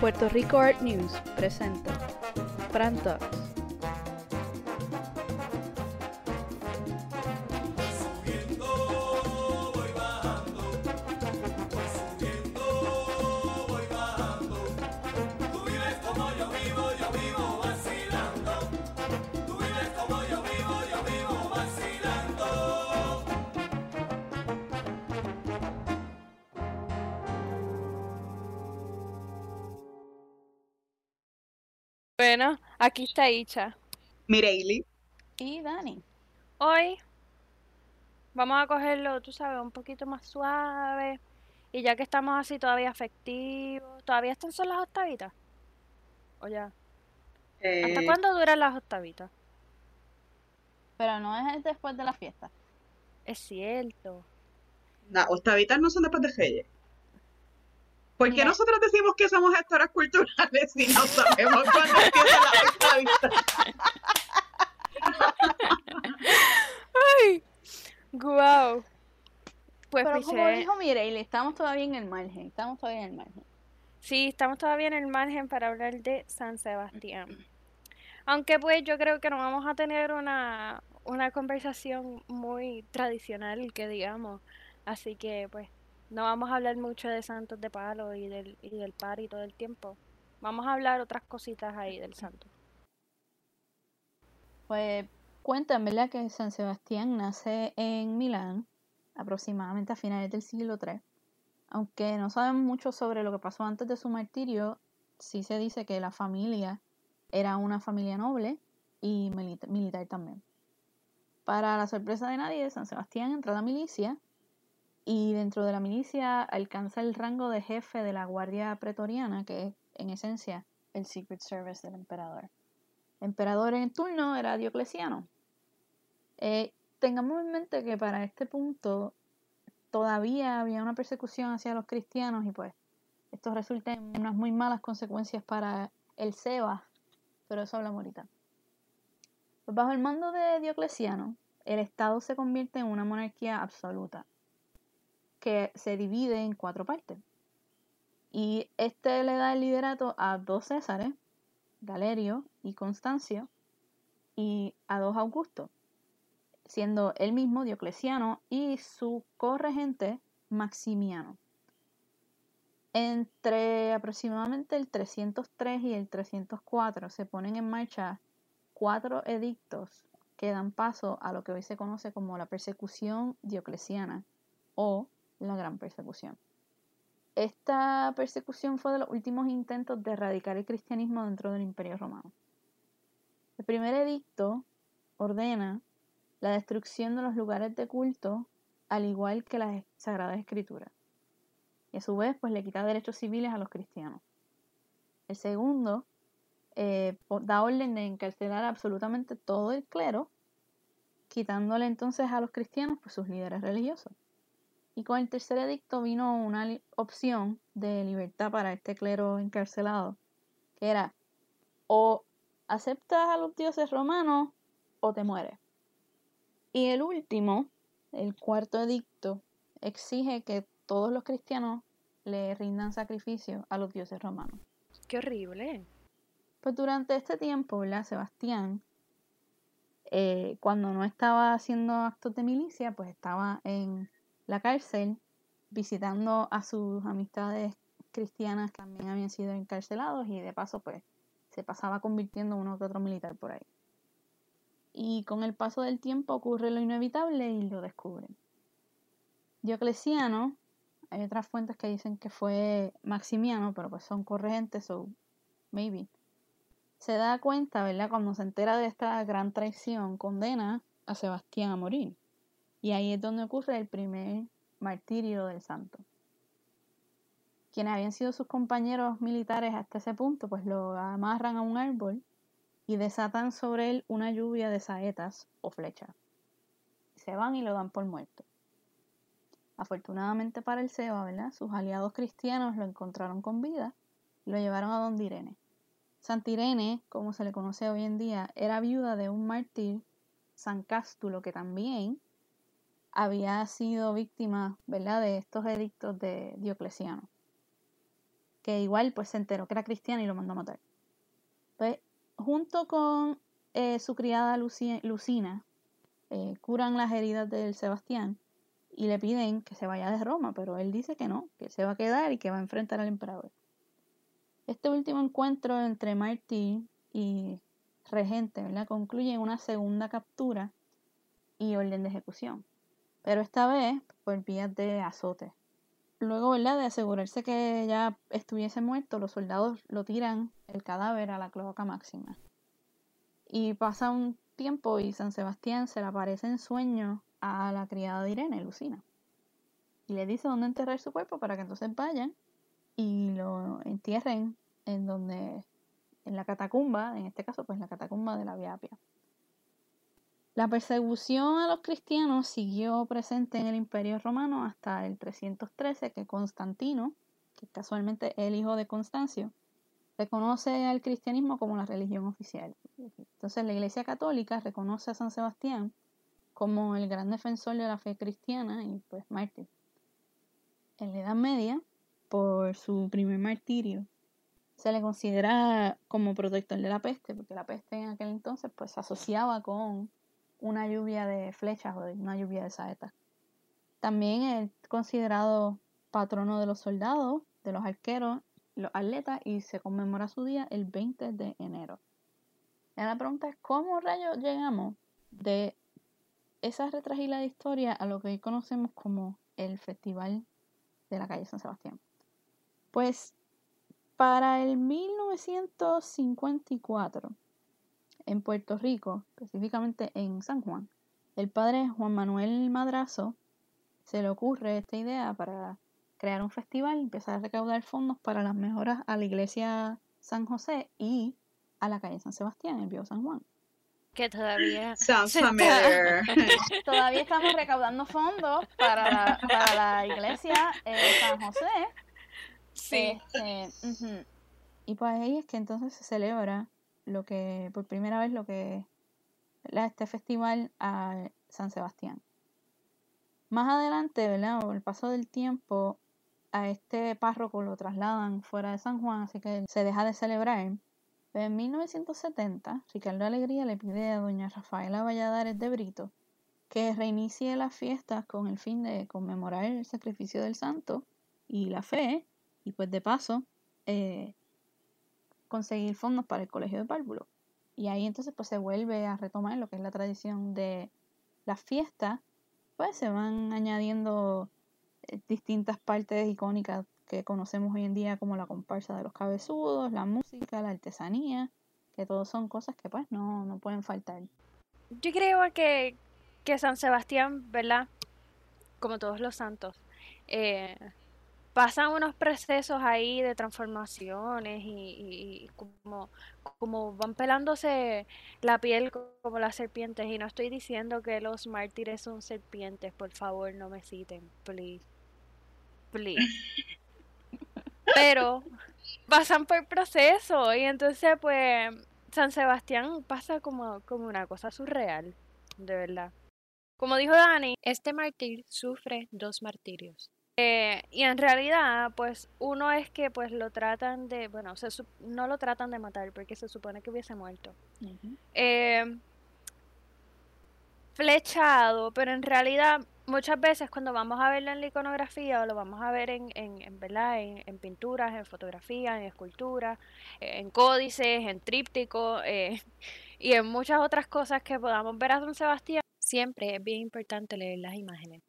Puerto Rico Art News presenta Fran Bueno, aquí está Icha. Mireili. Y Dani. Hoy vamos a cogerlo, tú sabes, un poquito más suave. Y ya que estamos así todavía afectivos, ¿todavía están son las octavitas? ¿O ya? ¿Hasta Eh, cuándo duran las octavitas? Pero no es después de la fiesta. Es cierto. Las octavitas no son después de Reyes. ¿Por qué nosotros decimos que somos gestoras culturales si no sabemos cuándo las octavitas? ¡Ay! ¡Guau! Pues Pero como dijo Mireille, estamos todavía en el margen. Estamos todavía en el margen. Sí, estamos todavía en el margen para hablar de San Sebastián. Aunque pues yo creo que no vamos a tener una, una conversación muy tradicional, que digamos. Así que pues no vamos a hablar mucho de santos de palo y del, y del party todo el tiempo. Vamos a hablar otras cositas ahí del santo. Pues cuentan, ¿verdad? Que San Sebastián nace en Milán, aproximadamente a finales del siglo III. Aunque no sabemos mucho sobre lo que pasó antes de su martirio, sí se dice que la familia era una familia noble y milita- militar también. Para la sorpresa de nadie, San Sebastián entra a la milicia y dentro de la milicia alcanza el rango de jefe de la Guardia Pretoriana, que es en esencia el Secret Service del emperador. El emperador en turno era Diocleciano. Eh, tengamos en mente que para este punto todavía había una persecución hacia los cristianos y pues esto resulta en unas muy malas consecuencias para el Seba, pero eso hablamos ahorita. Bajo el mando de Diocleciano, el Estado se convierte en una monarquía absoluta, que se divide en cuatro partes. Y este le da el liderato a dos Césares, Galerio y Constancio, y a dos Augustos, siendo él mismo Diocleciano y su corregente Maximiano. Entre aproximadamente el 303 y el 304 se ponen en marcha cuatro edictos que dan paso a lo que hoy se conoce como la persecución diocleciana o la gran persecución. Esta persecución fue de los últimos intentos de erradicar el cristianismo dentro del Imperio Romano. El primer edicto ordena la destrucción de los lugares de culto, al igual que las Sagradas Escrituras. Y a su vez, pues le quita derechos civiles a los cristianos. El segundo eh, da orden de encarcelar absolutamente todo el clero, quitándole entonces a los cristianos pues, sus líderes religiosos. Y con el tercer edicto vino una opción de libertad para este clero encarcelado, que era o aceptas a los dioses romanos o te mueres. Y el último, el cuarto edicto, exige que todos los cristianos le rindan sacrificio a los dioses romanos. ¡Qué horrible! Pues durante este tiempo, ¿verdad? Sebastián, eh, cuando no estaba haciendo actos de milicia, pues estaba en la cárcel visitando a sus amistades cristianas que también habían sido encarcelados y de paso pues se pasaba convirtiendo uno que otro militar por ahí. Y con el paso del tiempo ocurre lo inevitable y lo descubren. Diocleciano, hay otras fuentes que dicen que fue Maximiano, pero pues son corregentes, so maybe se da cuenta, ¿verdad? Cuando se entera de esta gran traición, condena a Sebastián a morir. Y ahí es donde ocurre el primer martirio del santo. Quienes habían sido sus compañeros militares hasta ese punto, pues lo amarran a un árbol y desatan sobre él una lluvia de saetas o flechas. Se van y lo dan por muerto. Afortunadamente para el Seba, ¿verdad? Sus aliados cristianos lo encontraron con vida y lo llevaron a donde Irene. Santa Irene, como se le conoce hoy en día, era viuda de un mártir, San Cástulo, que también había sido víctima, ¿verdad?, de estos edictos de Diocleciano. que igual pues se enteró que era cristiano y lo mandó a matar. Pues junto con eh, su criada Luci- Lucina, eh, curan las heridas del Sebastián y le piden que se vaya de Roma, pero él dice que no, que se va a quedar y que va a enfrentar al emperador. Este último encuentro entre Martí y regente ¿verdad? concluye en una segunda captura y orden de ejecución, pero esta vez por vías de azote. Luego ¿verdad? de asegurarse que ya estuviese muerto, los soldados lo tiran el cadáver a la cloaca máxima. Y pasa un tiempo y San Sebastián se le aparece en sueño a la criada de Irene, Lucina. Y le dice dónde enterrar su cuerpo para que entonces vayan y lo entierren en donde, en la catacumba, en este caso pues la catacumba de la Vía Apia. La persecución a los cristianos siguió presente en el Imperio Romano hasta el 313 que Constantino, que casualmente es el hijo de Constancio, reconoce al cristianismo como la religión oficial. Entonces la Iglesia Católica reconoce a San Sebastián como el gran defensor de la fe cristiana y pues mártir. En la Edad Media, por su primer martirio, se le considera como protector de la peste, porque la peste en aquel entonces pues se asociaba con una lluvia de flechas o una lluvia de saetas. También es considerado patrono de los soldados, de los arqueros, los atletas y se conmemora su día el 20 de enero. Y la pregunta es, ¿cómo rayos llegamos de esa retragila de historia a lo que hoy conocemos como el Festival de la calle San Sebastián? Pues para el 1954, en Puerto Rico, específicamente en San Juan, el padre Juan Manuel Madrazo se le ocurre esta idea para crear un festival y empezar a recaudar fondos para las mejoras a la iglesia San José y a la calle San Sebastián, el viejo San Juan. Que todavía Sounds familiar. Todavía estamos recaudando fondos para la, para la iglesia eh, San José. Sí. Este. Y pues ahí es que entonces se celebra lo que, por primera vez, lo que ¿verdad? este festival a San Sebastián. Más adelante, ¿verdad? El paso del tiempo, a este párroco lo trasladan fuera de San Juan, así que se deja de celebrar. En 1970, Ricardo Alegría le pide a doña Rafaela Valladares de Brito que reinicie las fiestas con el fin de conmemorar el sacrificio del santo y la fe, y pues de paso eh, conseguir fondos para el colegio de párvulos. Y ahí entonces pues se vuelve a retomar lo que es la tradición de las fiestas, pues se van añadiendo eh, distintas partes icónicas que conocemos hoy en día como la comparsa de los cabezudos, la música, la artesanía, que todos son cosas que pues no, no pueden faltar. Yo creo que, que San Sebastián, ¿verdad? Como todos los santos, eh, pasan unos procesos ahí de transformaciones y, como, como van pelándose la piel co- como las serpientes. Y no estoy diciendo que los mártires son serpientes, por favor, no me citen, please. Please. Pero pasan por proceso y entonces pues San Sebastián pasa como, como una cosa surreal, de verdad. Como dijo Dani, este mártir sufre dos martirios. Eh, y en realidad, pues uno es que pues lo tratan de, bueno, se no lo tratan de matar porque se supone que hubiese muerto. Eh, flechado, pero en realidad muchas veces cuando vamos a verlo en la iconografía o lo vamos a ver en, en, en, ¿verdad? en, en pinturas, en fotografías, en esculturas, eh, en códices, en trípticos eh, y en muchas otras cosas que podamos ver a San Sebastián, siempre es bien importante leer las imágenes.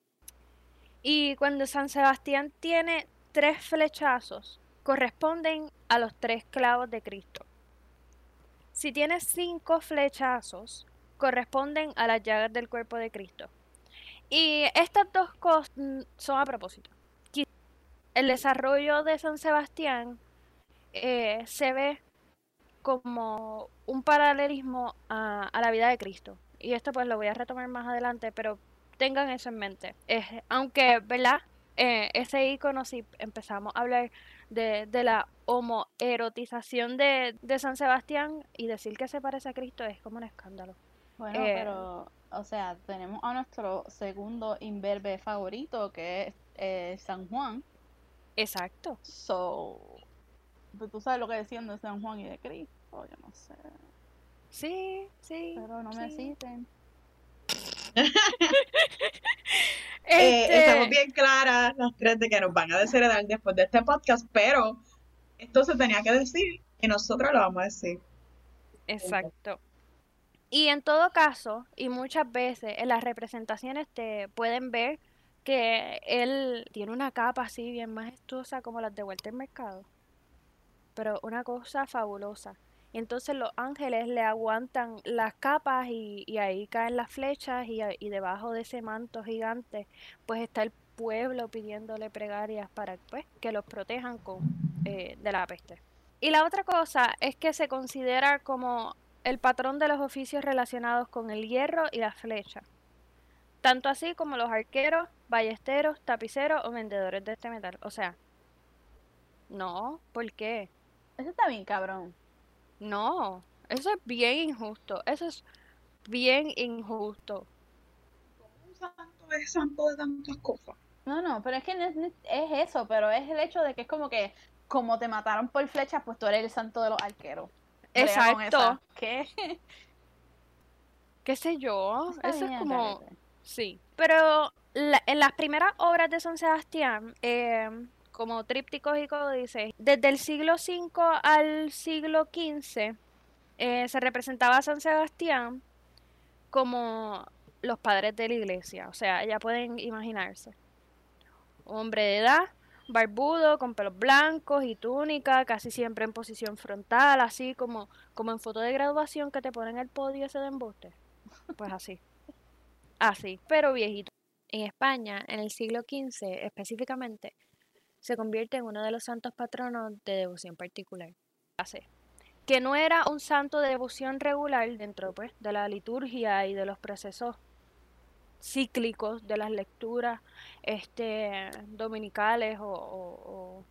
Y cuando San Sebastián tiene tres flechazos, corresponden a los tres clavos de Cristo. Si tiene cinco flechazos, corresponden a las llagas del cuerpo de Cristo. Y estas dos cosas son a propósito. El desarrollo de San Sebastián eh, se ve como un paralelismo a, a la vida de Cristo. Y esto pues lo voy a retomar más adelante, pero tengan eso en mente. Es- aunque, ¿verdad? Eh, ese icono, si empezamos a hablar de, de la homoerotización de, de San Sebastián y decir que se parece a Cristo es como un escándalo. Bueno, Eh, pero, o sea, tenemos a nuestro segundo imberbe favorito, que es eh, San Juan. Exacto. So, tú sabes lo que decían de San Juan y de Cristo, yo no sé. Sí, sí. Pero no me sí. Eh, Este, estamos bien claras las tres de que nos van a desheredar después de este podcast, pero esto se tenía que decir y nosotros lo vamos a decir. Exacto. Y en todo caso, y muchas veces en las representaciones te pueden ver que él tiene una capa así bien majestuosa como las de Walter Mercado. Pero una cosa fabulosa. Y entonces los ángeles le aguantan las capas y, ahí caen las flechas y, debajo de ese manto gigante pues está el pueblo pidiéndole pregarias para pues, que los protejan con, eh, de la peste. Y la otra cosa es que se considera como el patrón de los oficios relacionados con el hierro y la flecha. Tanto así como los arqueros, ballesteros, tapiceros o vendedores de este metal. O sea, no, ¿por qué? Eso está bien, cabrón. No, eso es bien injusto. Eso es bien injusto. Un santo es santo de tantas cosas. No, no, pero es que no es, no es- es eso, pero es el hecho de que es como que, como te mataron por flechas, pues tú eres el santo de los arqueros. Exacto. ¿Qué? ¿Qué sé yo? Está Eso es como... Sí, pero la- en las primeras obras de San Sebastián, eh, como trípticos y códices, desde el siglo V al siglo XV, eh, se representaba a San Sebastián como los padres de la iglesia. O sea, ya pueden imaginarse. Hombre de edad, barbudo, con pelos blancos y túnica, casi siempre en posición frontal, así como, como en foto de graduación que te ponen el podio ese de embuste. Pues así. Así, pero viejito. En España, en el siglo XV específicamente, se convierte en uno de los santos patronos de devoción particular. Que no era un santo de devoción regular dentro pues, de la liturgia y de los procesos cíclicos de las lecturas este, dominicales o,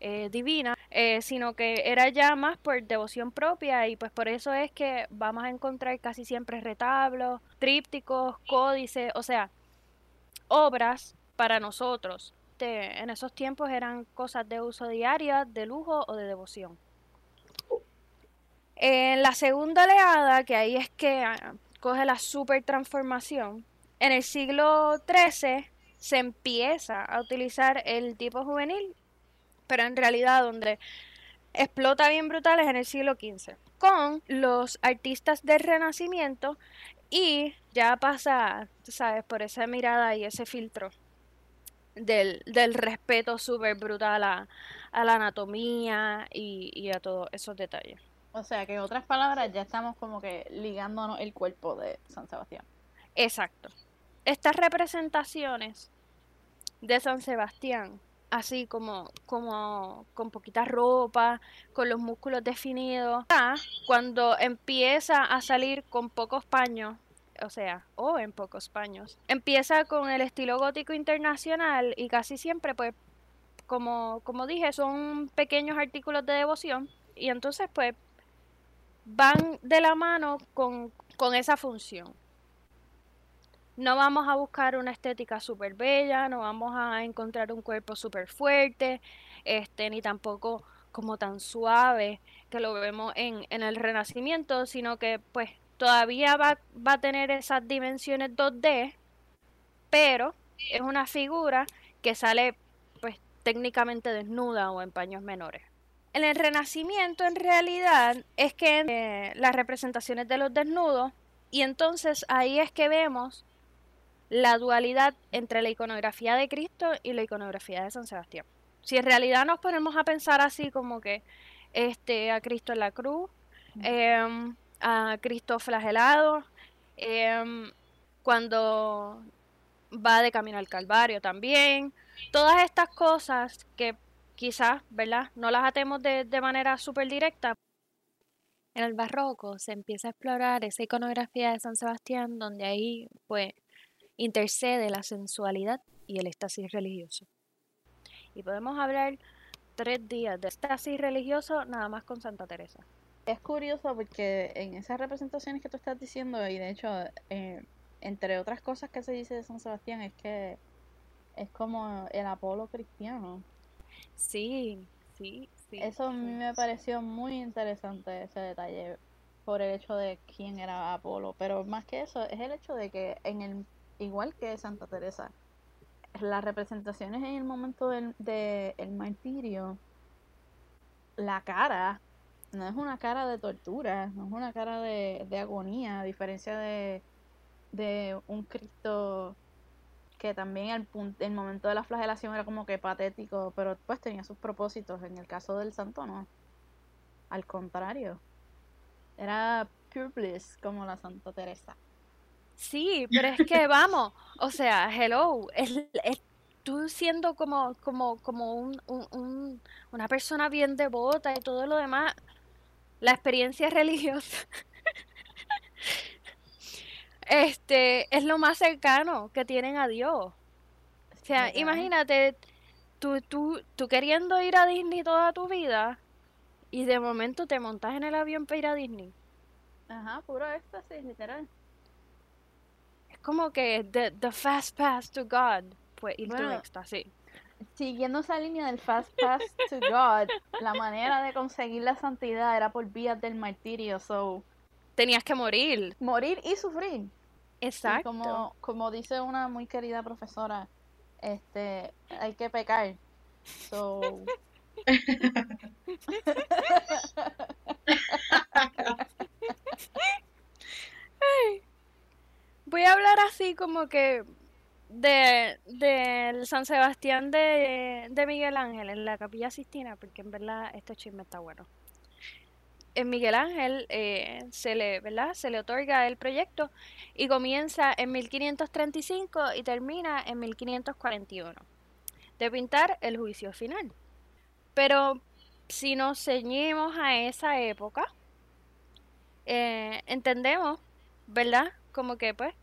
eh, divinas, eh, sino que era ya más por devoción propia y pues por eso es que vamos a encontrar casi siempre retablos, trípticos, códices, o sea, obras para nosotros. Te- en esos tiempos eran cosas de uso diaria, de lujo o de devoción. En la segunda oleada, que ahí es que ah, coge la super transformación, en el siglo XIII se empieza a utilizar el tipo juvenil, pero en realidad donde explota bien brutal es en el siglo XV, con los artistas del Renacimiento y ya pasa, tú sabes, por esa mirada y ese filtro del, del respeto súper brutal a, a la anatomía y, y a todos esos detalles. O sea, que en otras palabras, ya estamos como que ligándonos el cuerpo de San Sebastián. Exacto. Estas representaciones de San Sebastián, así como, como con poquita ropa, con los músculos definidos, cuando empieza a salir con pocos paños, o sea, o en pocos paños, empieza con el estilo gótico internacional y casi siempre, pues, como, como dije, son pequeños artículos de devoción y entonces, pues, van de la mano con, con esa función. No vamos a buscar una estética súper bella, no vamos a encontrar un cuerpo súper fuerte, este, ni tampoco como tan suave que lo vemos en, en el Renacimiento, sino que pues todavía va, va a tener esas dimensiones 2D, pero es una figura que sale pues técnicamente desnuda o en paños menores. En el Renacimiento en realidad es que eh, las representaciones de los desnudos y entonces ahí es que vemos la dualidad entre la iconografía de Cristo y la iconografía de San Sebastián. Si en realidad nos ponemos a pensar así como que este a Cristo en la cruz, a Cristo flagelado, em, cuando va de camino al Calvario también, todas estas cosas que quizás, ¿verdad? No las atemos de, de manera súper directa. En el barroco se empieza a explorar esa iconografía de San Sebastián, donde ahí, pues, intercede la sensualidad y el éxtasis religioso. Y podemos hablar tres días de éxtasis religioso nada más con Santa Teresa. Es curioso porque en esas representaciones que tú estás diciendo, y de hecho, eh, entre otras cosas que se dice de San Sebastián, es que es como el Apolo cristiano. Sí, sí, sí. Eso a mí me pareció muy interesante ese detalle por el hecho de quién era Apolo, pero más que eso es el hecho de que en el igual que Santa Teresa, las representaciones en el momento del de el martirio, la cara no es una cara de tortura, no es una cara de, de agonía, a diferencia de, de un Cristo que también el, pun- el momento de la flagelación era como que patético, pero pues tenía sus propósitos. En el caso del santo no. Al contrario. Era pure bliss como la Santa Teresa. Sí, pero es que vamos, o sea, hello, es, es tú siendo como, como, como un, un- un- una persona bien devota y todo lo demás, la experiencia religiosa, este, es lo más cercano que tienen a Dios. O sea, imagínate, tú, tú, tú queriendo ir a Disney toda tu vida y de momento te montas en el avión para ir a Disney. Ajá, puro éxtasis, literal. Es como que the, the fast pass to God fue ir tu Bueno, éxtasis. Siguiendo esa línea del fast pass to God, la manera de conseguir la santidad era por vías del martirio, so Tenías que morir. morir y sufrir. Y Exacto. como, como dice una muy querida profesora, este, hay que pecar. So, Voy a hablar así como que de San Sebastián de, de Miguel Ángel en la Capilla Sistina, porque en verdad este chisme está bueno. En Miguel Ángel eh, se le, ¿verdad? Se le otorga el proyecto y comienza en 1535 y termina en 1541 de pintar el juicio final. Pero si nos ceñimos a esa época, eh, entendemos, ¿verdad? Como que pues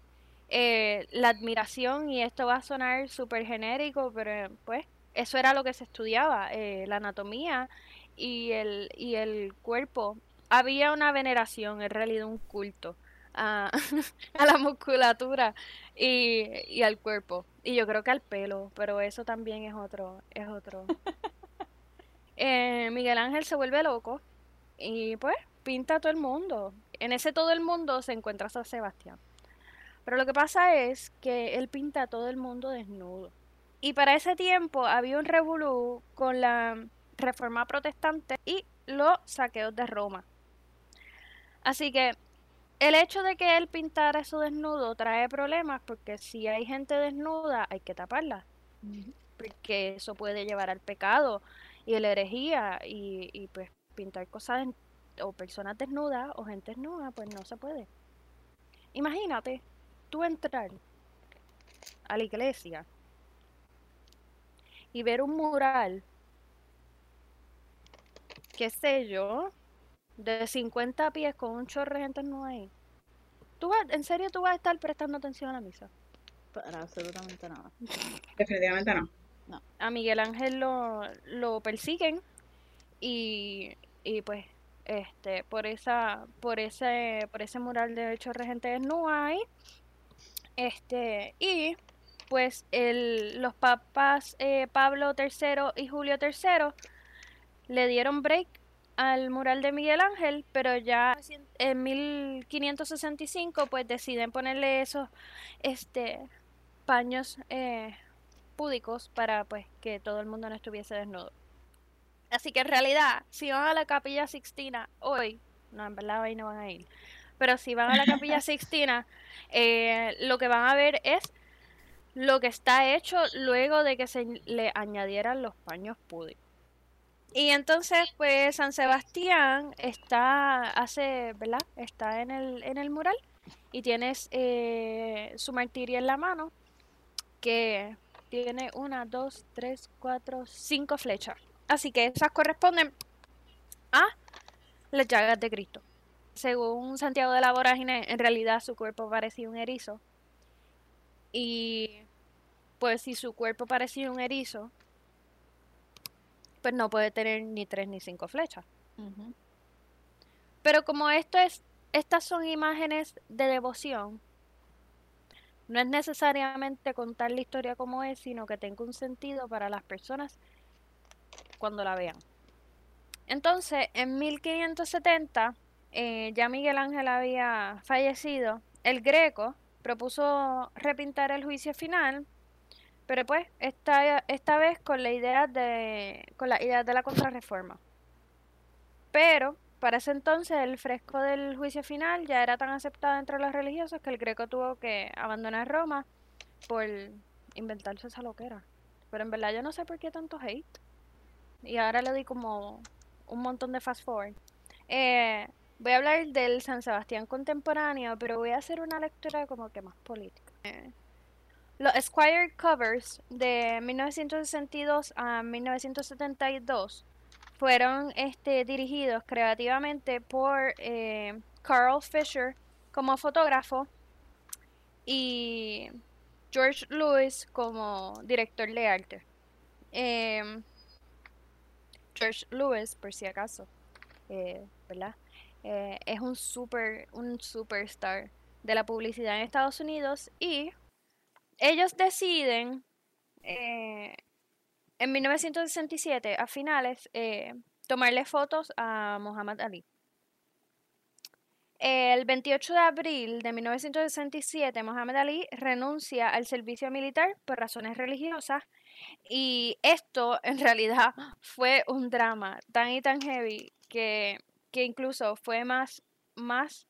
eh, la admiración, y esto va a sonar súper genérico, pero pues eso era lo que se estudiaba, eh, la anatomía y el, y el cuerpo. Había una veneración, en realidad un culto a, a la musculatura y, y al cuerpo. Y yo creo que al pelo, pero eso también es otro, es otro. Eh, Miguel Ángel se vuelve loco y pues pinta a todo el mundo. En ese todo el mundo se encuentra San Sebastián. Pero lo que pasa es que él pinta a todo el mundo desnudo. Y para ese tiempo había un revolú con la reforma protestante y los saqueos de Roma. Así que el hecho de que él pintara eso desnudo trae problemas porque si hay gente desnuda hay que taparla. Porque eso puede llevar al pecado y a la herejía y, y, pues pintar cosas o personas desnudas o gente desnuda pues no se puede. Imagínate tú entrar a la iglesia y ver un mural, qué sé yo, de 50 pies con un chorro de gente desnuda ahí. ¿Tú vas, ¿En serio tú vas a estar prestando atención a la misa? para absolutamente nada. Definitivamente no. a Miguel Ángel lo, lo persiguen y, y pues este por esa por ese por ese mural de hecho regente desnuda ahí este y pues el, los papas eh, Pablo III y Julio III le dieron break al mural de Miguel Ángel, pero ya en 1565 pues deciden ponerle esos este paños eh, púdicos para pues que todo el mundo no estuviese desnudo. Así que en realidad, si van a la capilla Sixtina hoy, no, en verdad hoy no van a ir, pero si van a la capilla Sixtina, eh, lo que van a ver es lo que está hecho luego de que se le añadieran los paños púdicos. Y entonces, pues San Sebastián está, hace, ¿verdad? Está en el, en el mural y tienes eh, su martirio en la mano que tiene una, dos, tres, cuatro, cinco flechas. Así que esas corresponden a las llagas de Cristo. Según Santiago de la Vorágine, en realidad su cuerpo parecía un erizo. Y pues si su cuerpo parecía un erizo, pues no puede tener ni tres ni cinco flechas. Pero como esto es, estas son imágenes de devoción, no es necesariamente contar la historia como es, sino que tenga un sentido para las personas cuando la vean. Entonces, en 1570, eh, ya Miguel Ángel había fallecido, el Greco propuso repintar el juicio final, pero pues esta, esta vez con la idea de con la idea de la contrarreforma. Pero para ese entonces el fresco del juicio final ya era tan aceptado entre los religiosos que el Greco tuvo que abandonar Roma por inventarse esa loquera. Pero en verdad yo no sé por qué tanto hate. Y ahora le di como un montón de fast forward. Eh, voy a hablar del San Sebastián contemporáneo, pero voy a hacer una lectura como que más política. Los Esquire covers de 1962 a 1972 fueron este, dirigidos creativamente por eh, Carl Fisher como fotógrafo y George Lewis como director de arte. Em, George Lewis, por si acaso, eh, ¿verdad? Eh, es un super, un superstar de la publicidad en Estados Unidos y ellos deciden eh, en 1967, a finales, tomarle fotos a Muhammad Ali. El 28 de abril de 1967, Muhammad Ali renuncia al servicio militar por razones religiosas y esto en realidad fue un drama tan y tan heavy que, que incluso fue más, más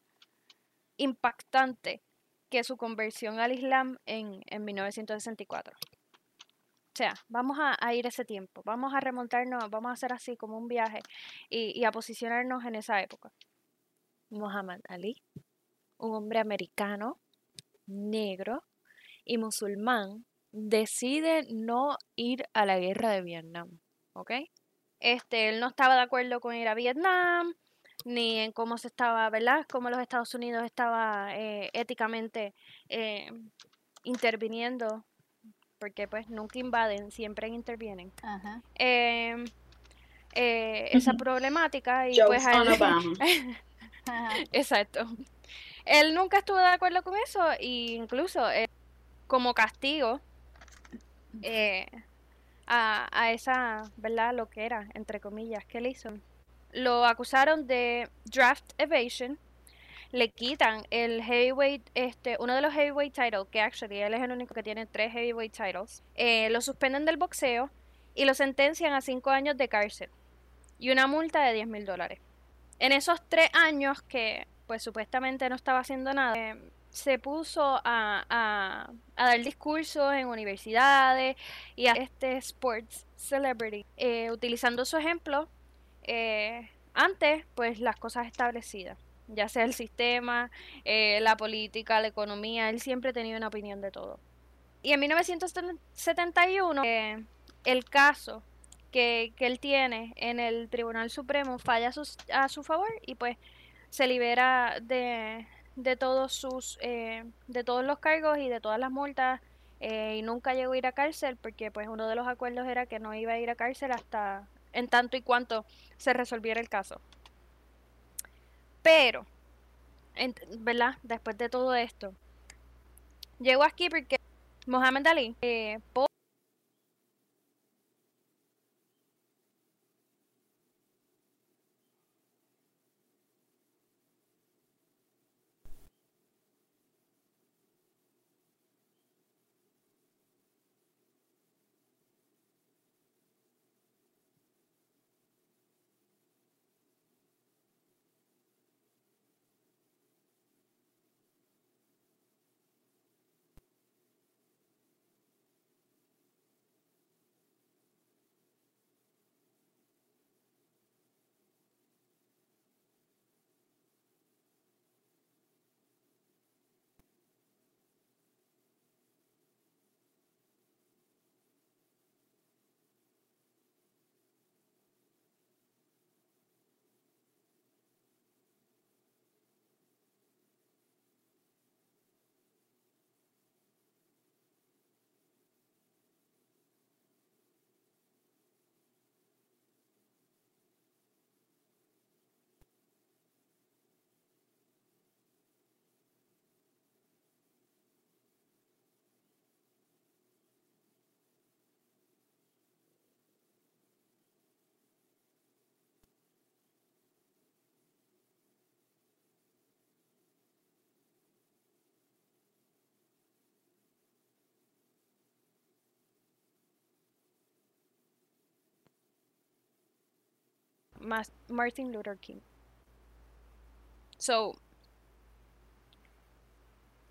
impactante que su conversión al Islam en, en 1964. O sea, vamos a, a, ir ese tiempo, vamos a remontarnos, vamos a hacer así como un viaje y, y a posicionarnos en esa época. Muhammad Ali, un hombre americano, negro y musulmán, decide no ir a la guerra de Vietnam, ¿ok? Este, él no estaba de acuerdo con ir a Vietnam, ni en cómo se estaba, ¿verdad? Cómo los Estados Unidos estaba eh, éticamente eh, interviniendo, porque pues nunca invaden, siempre intervienen. Ajá. Eh, eh, esa problemática y Jokes pues a on él-. Exacto. Él nunca estuvo de acuerdo con eso e incluso eh, como castigo eh, a, a esa, ¿verdad? Lo que era, entre comillas, que le hizo. Lo acusaron de draft evasion. Le quitan el heavyweight, este, uno de los heavyweight titles, que actually él es el único que tiene tres heavyweight titles. Eh, lo suspenden del boxeo y lo sentencian a cinco años de cárcel y una multa de 10 mil dólares. En esos tres años que pues supuestamente no estaba haciendo nada, eh, se puso a, a, dar discursos en universidades y a este sports celebrity, eh, utilizando su ejemplo eh, antes pues las cosas establecidas, ya sea el sistema, eh, la política, la economía, él siempre tenía una opinión de todo. Y en 1971 eh, el caso que, que él tiene en el Tribunal Supremo falla a, sus- a su favor y pues se libera de, de todos sus eh, de todos los cargos y de todas las multas eh, y nunca llegó a ir a cárcel porque pues uno de los acuerdos era que no iba a ir a cárcel hasta en tanto y cuanto se resolviera el caso. Pero, en- ¿verdad? Después de todo esto, llegó aquí porque Mohamed Ali, eh, Martin Luther King. So,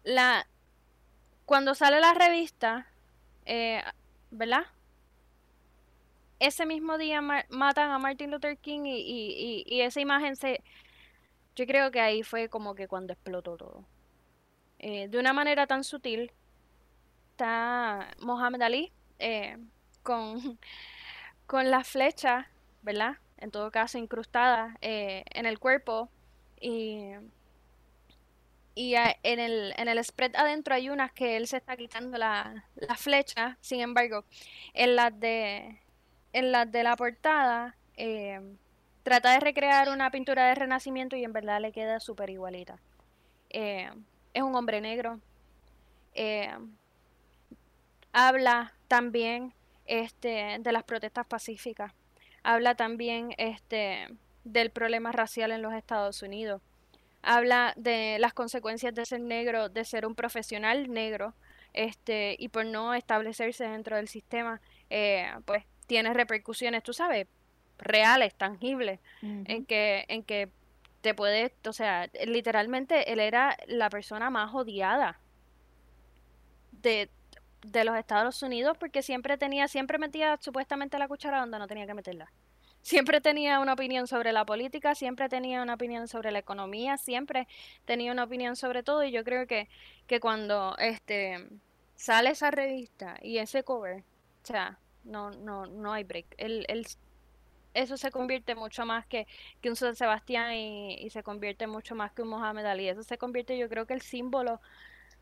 la, cuando sale la revista, eh, ¿verdad? Ese mismo día ma- matan a Martin Luther King y, y esa imagen se... Yo creo que ahí fue como que cuando explotó todo. Eh, de una manera tan sutil, está Mohamed Ali eh, con, con la flecha, ¿verdad? En todo caso, incrustada eh, en el cuerpo y, y en el, en el spread adentro hay unas que él se está quitando la, la flecha, sin embargo, en las de, en las de la portada eh, trata de recrear una pintura de renacimiento y en verdad le queda súper igualita. Eh, es un hombre negro. habla también este, de las protestas pacíficas. Habla también este, del problema racial en los Estados Unidos. Habla de las consecuencias de ser negro, de ser un profesional negro, este, y por no establecerse dentro del sistema, eh, pues tiene repercusiones, tú sabes, reales, tangibles, en que, en que te puede, o sea, literalmente él era la persona más odiada de, de los Estados Unidos porque siempre tenía, siempre metía supuestamente la cuchara donde no tenía que meterla. Siempre tenía una opinión sobre la política, siempre tenía una opinión sobre la economía, siempre tenía una opinión sobre todo y yo creo que, que cuando este sale esa revista y ese cover, o sea, no, no, no hay break. Él, él eso se convierte mucho más que, que un San Sebastián y, y se convierte mucho más que un Mohamed Ali. Eso se convierte, yo creo que el símbolo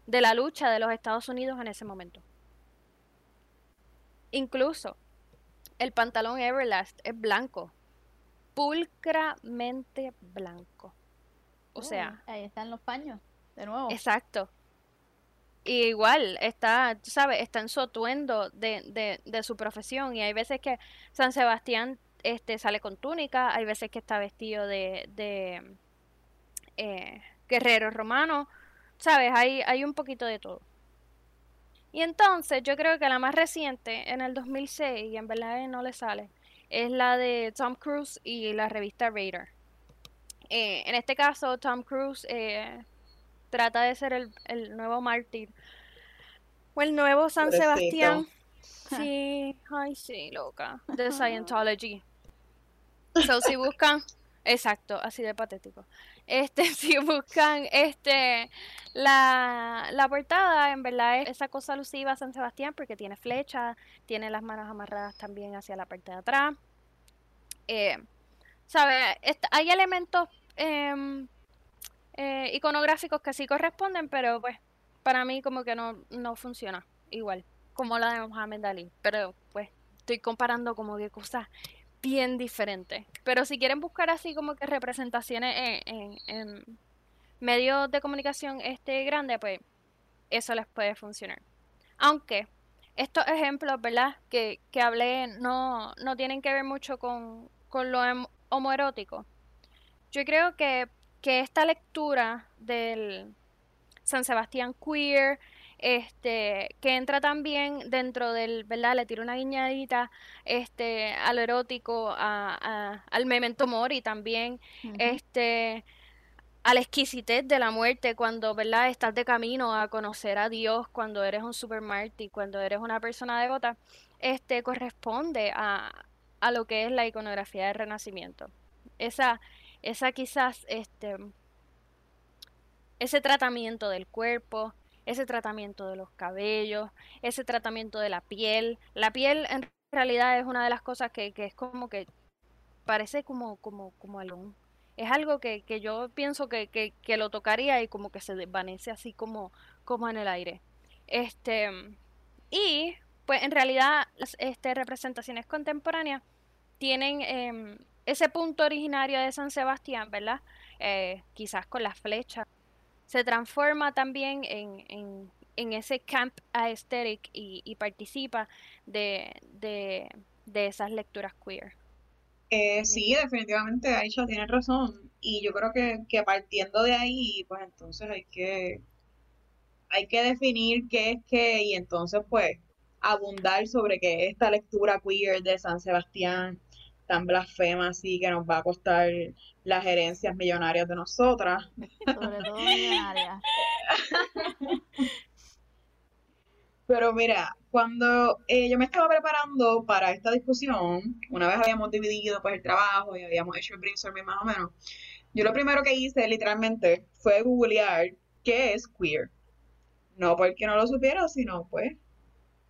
de la lucha de los Estados Unidos en ese momento. Incluso el pantalón Everlast es blanco, pulcramente blanco. O sea, Oh, ahí están los paños, de nuevo. Exacto. Y igual está, tú sabes, está en su atuendo de, de, de su profesión. Y hay veces que San Sebastián este, sale con túnica, hay veces que está vestido de, de eh, guerrero romano. ¿Sabes? Hay, hay un poquito de todo. Y entonces yo creo que la más reciente, en el 2006, y en verdad no le sale, es la de Tom Cruise y la revista Radar. Eh, en este caso, Tom Cruise eh, trata de ser el, el nuevo mártir. O el nuevo San Pobrecito. Sebastián. Sí, ay, sí, loca. De Scientology. So, si buscan, exacto, así de patético. Este, si buscan este la, la portada, en verdad es esa cosa alusiva a San Sebastián porque tiene flechas, tiene las manos amarradas también hacia la parte de atrás. Eh, ¿sabe? Hay elementos em, eh, iconográficos que sí corresponden, pero pues para mí como que no, no funciona igual como la de Mohamed Ali. Pero pues estoy comparando como que cosas bien diferentes. Pero si quieren buscar así como que representaciones en, medios de comunicación este grande, pues eso les puede funcionar. Aunque estos ejemplos, ¿verdad? Que, que hablé no, no tienen que ver mucho con, con lo homoerótico. Yo creo que, que esta lectura del San Sebastián queer, este, que entra también dentro del, ¿verdad? Le tiro una guiñadita, este, a lo erótico, a, a- al memento mori también, este, a la exquisitez de la muerte cuando, ¿verdad? Estás de camino a conocer a Dios, cuando eres un super mártir, cuando eres una persona devota, este, corresponde a, a lo que es la iconografía del Renacimiento. Esa, esa quizás, este, ese tratamiento del cuerpo, ese tratamiento de los cabellos, ese tratamiento de la piel. La piel en realidad es una de las cosas que, que es como que parece como, como, como algo. Es algo que, que yo pienso que, que, que lo tocaría y como que se desvanece así como, como en el aire. Este, y pues en realidad las este, representaciones contemporáneas tienen em, ese punto originario de San Sebastián, ¿verdad? Eh, quizás con las flechas. Se transforma también en, en, ese camp aesthetic y, y participa de, de, de esas lecturas queer. Eh, sí, definitivamente Aisha tiene razón. Y yo creo que, que partiendo de ahí, pues entonces hay que, hay que definir qué es qué y entonces pues abundar sobre qué es esta lectura queer de San Sebastián. Tan blasfema así que nos va a costar las herencias millonarias de nosotras. Sobre todo millonarias. Pero mira, cuando eh, yo me estaba preparando para esta discusión, una vez habíamos dividido pues el trabajo y habíamos hecho el brainstorming más o menos, yo lo primero que hice literalmente fue googlear qué es queer. No porque no lo supiera, sino pues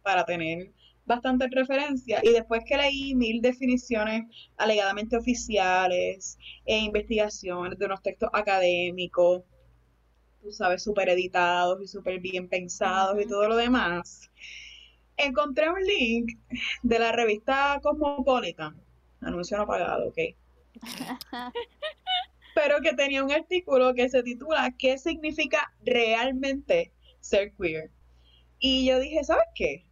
para tener bastante referencia. Y después que leí mil definiciones alegadamente oficiales e investigaciones de unos textos académicos, tú sabes, súper editados y súper bien pensados y todo lo demás, encontré un link de la revista Cosmopolitan, anuncio no pagado, ok. Pero que tenía un artículo que se titula ¿Qué significa realmente ser queer? Y yo dije, ¿sabes qué?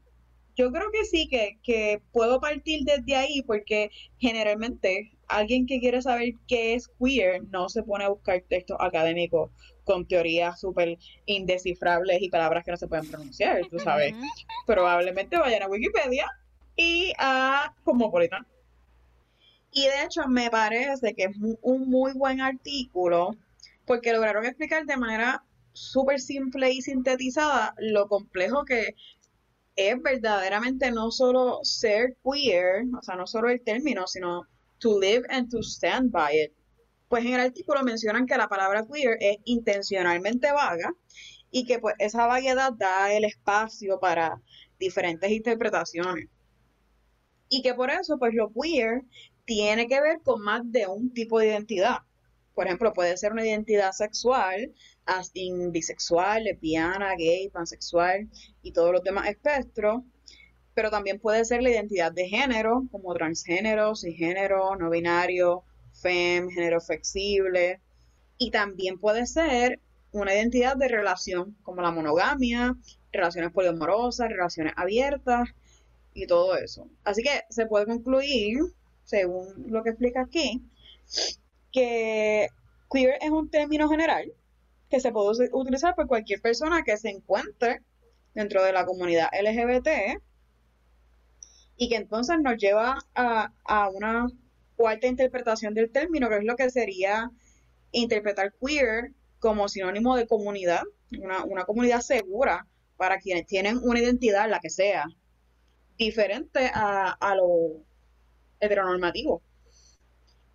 Yo creo que sí, que, que puedo partir desde ahí porque generalmente alguien que quiere saber qué es queer no se pone a buscar textos académicos con teorías súper indescifrables y palabras que no se pueden pronunciar, tú sabes. Probablemente vayan a Wikipedia y a Cosmopolitan. Y de hecho me parece que es un muy buen artículo porque lograron explicar de manera súper simple y sintetizada lo complejo que es verdaderamente no solo ser queer, o sea, no solo el término, sino to live and to stand by it. Pues en el artículo mencionan que la palabra queer es intencionalmente vaga y que pues esa vaguedad da el espacio para diferentes interpretaciones. Y que por eso pues lo queer tiene que ver con más de un tipo de identidad. Por ejemplo, puede ser una identidad sexual, bisexual, lesbiana, gay, pansexual y todos los demás espectros, pero también puede ser la identidad de género, como transgénero, cisgénero, no binario, fem, género flexible, y también puede ser una identidad de relación, como la monogamia, relaciones poliamorosas, relaciones abiertas y todo eso. Así que se puede concluir, según lo que explica aquí, que queer es un término general que se puede utilizar por cualquier persona que se encuentre dentro de la comunidad LGBT y que entonces nos lleva a, una cuarta interpretación del término, que es lo que sería interpretar queer como sinónimo de comunidad, una, comunidad segura para quienes tienen una identidad, la que sea, diferente a, a lo heteronormativo.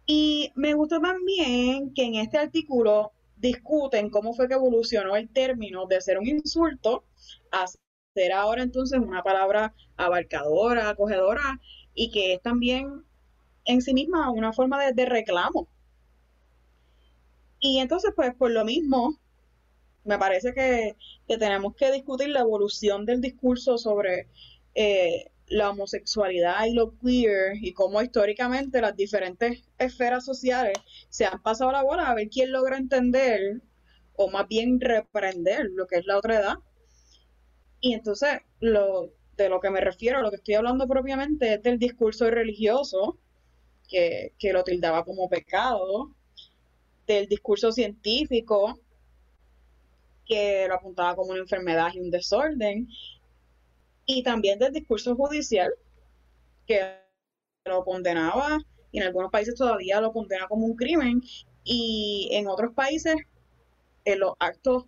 Y me gusta también que en este artículo discuten cómo fue que evolucionó el término de ser un insulto a ser ahora entonces una palabra abarcadora, acogedora y que es también en sí misma una forma de, reclamo. Y entonces, pues por lo mismo, me parece que, tenemos que discutir la evolución del discurso sobre eh, la homosexualidad y lo queer y cómo históricamente las diferentes esferas sociales se han pasado la bola a ver quién logra entender o más bien reprender lo que es la otra edad. Y entonces, lo, de lo que me refiero, lo que estoy hablando propiamente es del discurso religioso, que, que lo tildaba como pecado, del discurso científico, que lo apuntaba como una enfermedad y un desorden, y también del discurso judicial, que lo condenaba, y en algunos países todavía lo condena como un crimen, y en otros países en los actos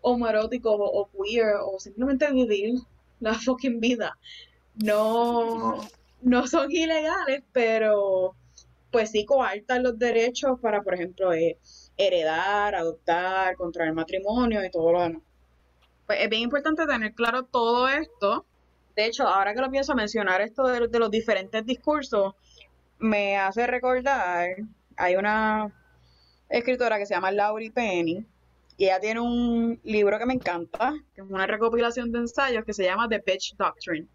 homoeróticos o queer o simplemente vivir la fucking vida no, no son ilegales, pero pues sí coartan los derechos para, por ejemplo, eh, heredar, adoptar, contraer matrimonio y todo lo demás. Pues es bien importante tener claro todo esto. De hecho, ahora que lo pienso mencionar esto de, los diferentes discursos, me hace recordar, hay una escritora que se llama Laurie Penny, y ella tiene un libro que me encanta, que es una recopilación de ensayos que se llama The Pitch Doctrine.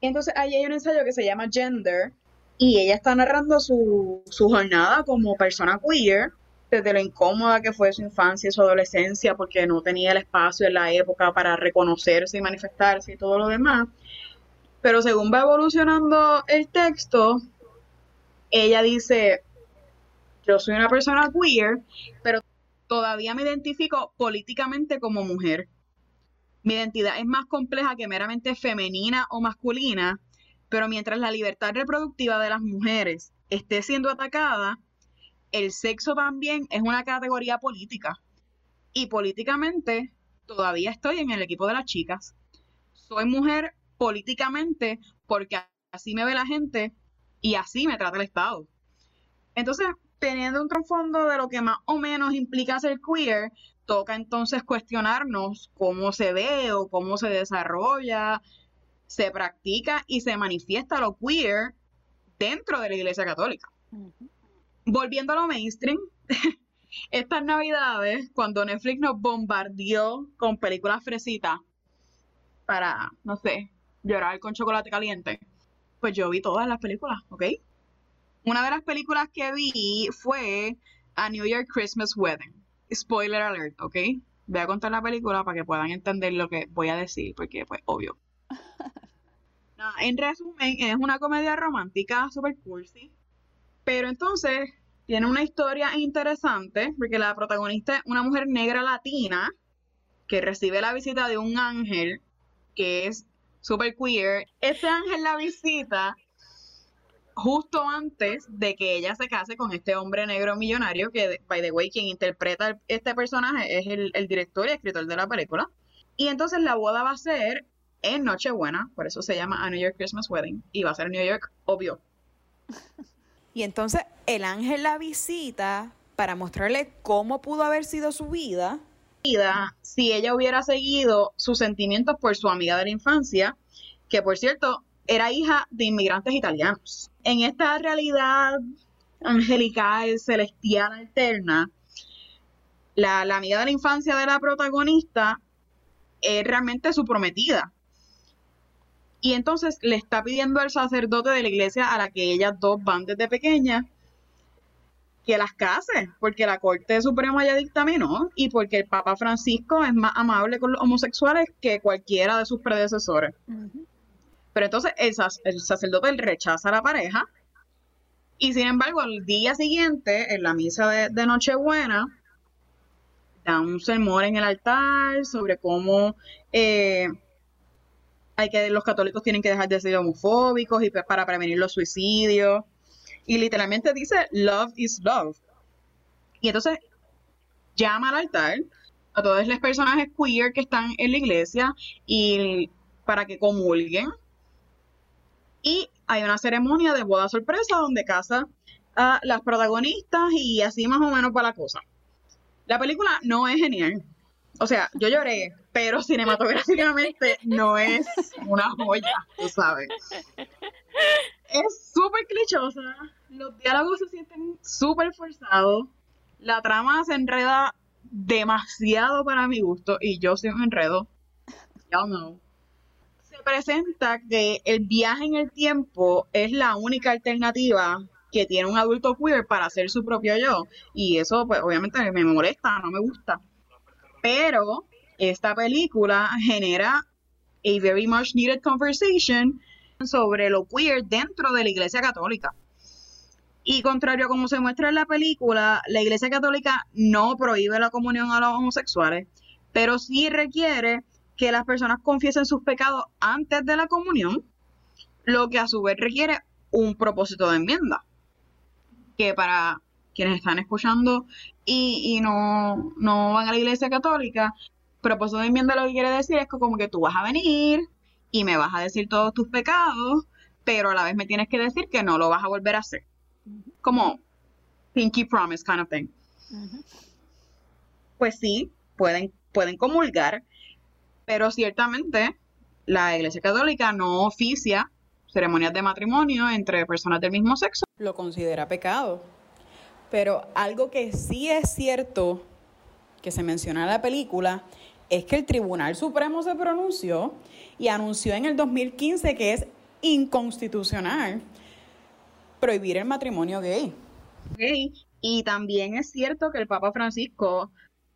Y entonces ahí hay un ensayo que se llama Gender, y ella está narrando su, su jornada como persona queer, desde lo incómoda que fue su infancia y su adolescencia, porque no tenía el espacio en la época para reconocerse y manifestarse y todo lo demás. Pero según va evolucionando el texto, ella dice, yo soy una persona queer, pero todavía me identifico políticamente como mujer. Mi identidad es más compleja que meramente femenina o masculina, Pero mientras la libertad reproductiva de las mujeres esté siendo atacada, el sexo también es una categoría política. Y políticamente todavía estoy en el equipo de las chicas. Soy mujer políticamente porque así me ve la gente y así me trata el Estado. Entonces, teniendo un trasfondo de lo que más o menos implica ser queer, toca entonces cuestionarnos cómo se ve o cómo se desarrolla, se practica y se manifiesta lo queer dentro de la Iglesia Católica. Volviendo a lo mainstream, estas navidades, cuando Netflix nos bombardeó con películas fresitas para, no sé, llorar con chocolate caliente, pues yo vi todas las películas, ¿ok? Una de las películas que vi fue A New Year Christmas Wedding. Spoiler alert, ¿ok? Voy a contar la película para que puedan entender lo que voy a decir, porque pues obvio. en resumen, es una comedia romántica super cursi, pero entonces tiene una historia interesante, porque la protagonista es una mujer negra latina que recibe la visita de un ángel que es super queer. Ese ángel la visita justo antes de que ella se case con este hombre negro millonario, que, by the way, quien interpreta este personaje es el, el director y escritor de la película. Y entonces la boda va a ser en Nochebuena, por eso se llama A New York Christmas Wedding, y va a ser en New York, obvio. Y entonces el ángel la visita para mostrarle cómo pudo haber sido su vida. Si ella hubiera seguido sus sentimientos por su amiga de la infancia, que por cierto era hija de inmigrantes italianos. En esta realidad angelical, celestial, alterna, la, la amiga de la infancia de la protagonista es realmente su prometida. Y entonces le está pidiendo al sacerdote de la iglesia a la que ellas dos van desde pequeñas que las case, porque la Corte Suprema ya dictaminó y porque el Papa Francisco es más amable con los homosexuales que cualquiera de sus predecesores. Pero entonces el, el sacerdote rechaza a la pareja y sin embargo al día siguiente, en la misa de, Nochebuena, da un sermón en el altar sobre cómo eh, hay que los católicos tienen que dejar de ser homofóbicos y para prevenir los suicidios. Y literalmente dice love is love. Y entonces llama al altar a todos los personajes queer que están en la iglesia y para que comulguen. Y hay una ceremonia de boda sorpresa donde casa a las protagonistas y así más o menos para la cosa. La película no es genial. O sea, yo lloré, pero cinematográficamente no es una joya, tú sabes. Es súper clichosa, los diálogos se sienten súper forzados, la trama se enreda demasiado para mi gusto y yo soy un enredo. Y'all know. Se presenta que el viaje en el tiempo es la única alternativa que tiene un adulto queer para hacer su propio yo y eso pues obviamente me molesta, no me gusta. Pero esta película genera a very much needed conversation sobre lo queer dentro de la Iglesia Católica. Y contrario a como se muestra en la película, la Iglesia Católica no prohíbe la comunión a los homosexuales, pero sí requiere que las personas confiesen sus pecados antes de la comunión, lo que a su vez requiere un propósito de enmienda. Que para quienes están escuchando y, no, no van a la Iglesia Católica, propósito de enmienda lo que quiere decir es que como que tú vas a venir y me vas a decir todos tus pecados, pero a la vez me tienes que decir que no lo vas a volver a hacer. Como pinky promise kind of thing. Pues sí, pueden, pueden comulgar, pero ciertamente la Iglesia Católica no oficia ceremonias de matrimonio entre personas del mismo sexo. Lo considera pecado. Pero algo que sí es cierto que se menciona en la película es que el Tribunal Supremo se pronunció y anunció en el 2015 que es inconstitucional prohibir el matrimonio gay. Y también es cierto que el Papa Francisco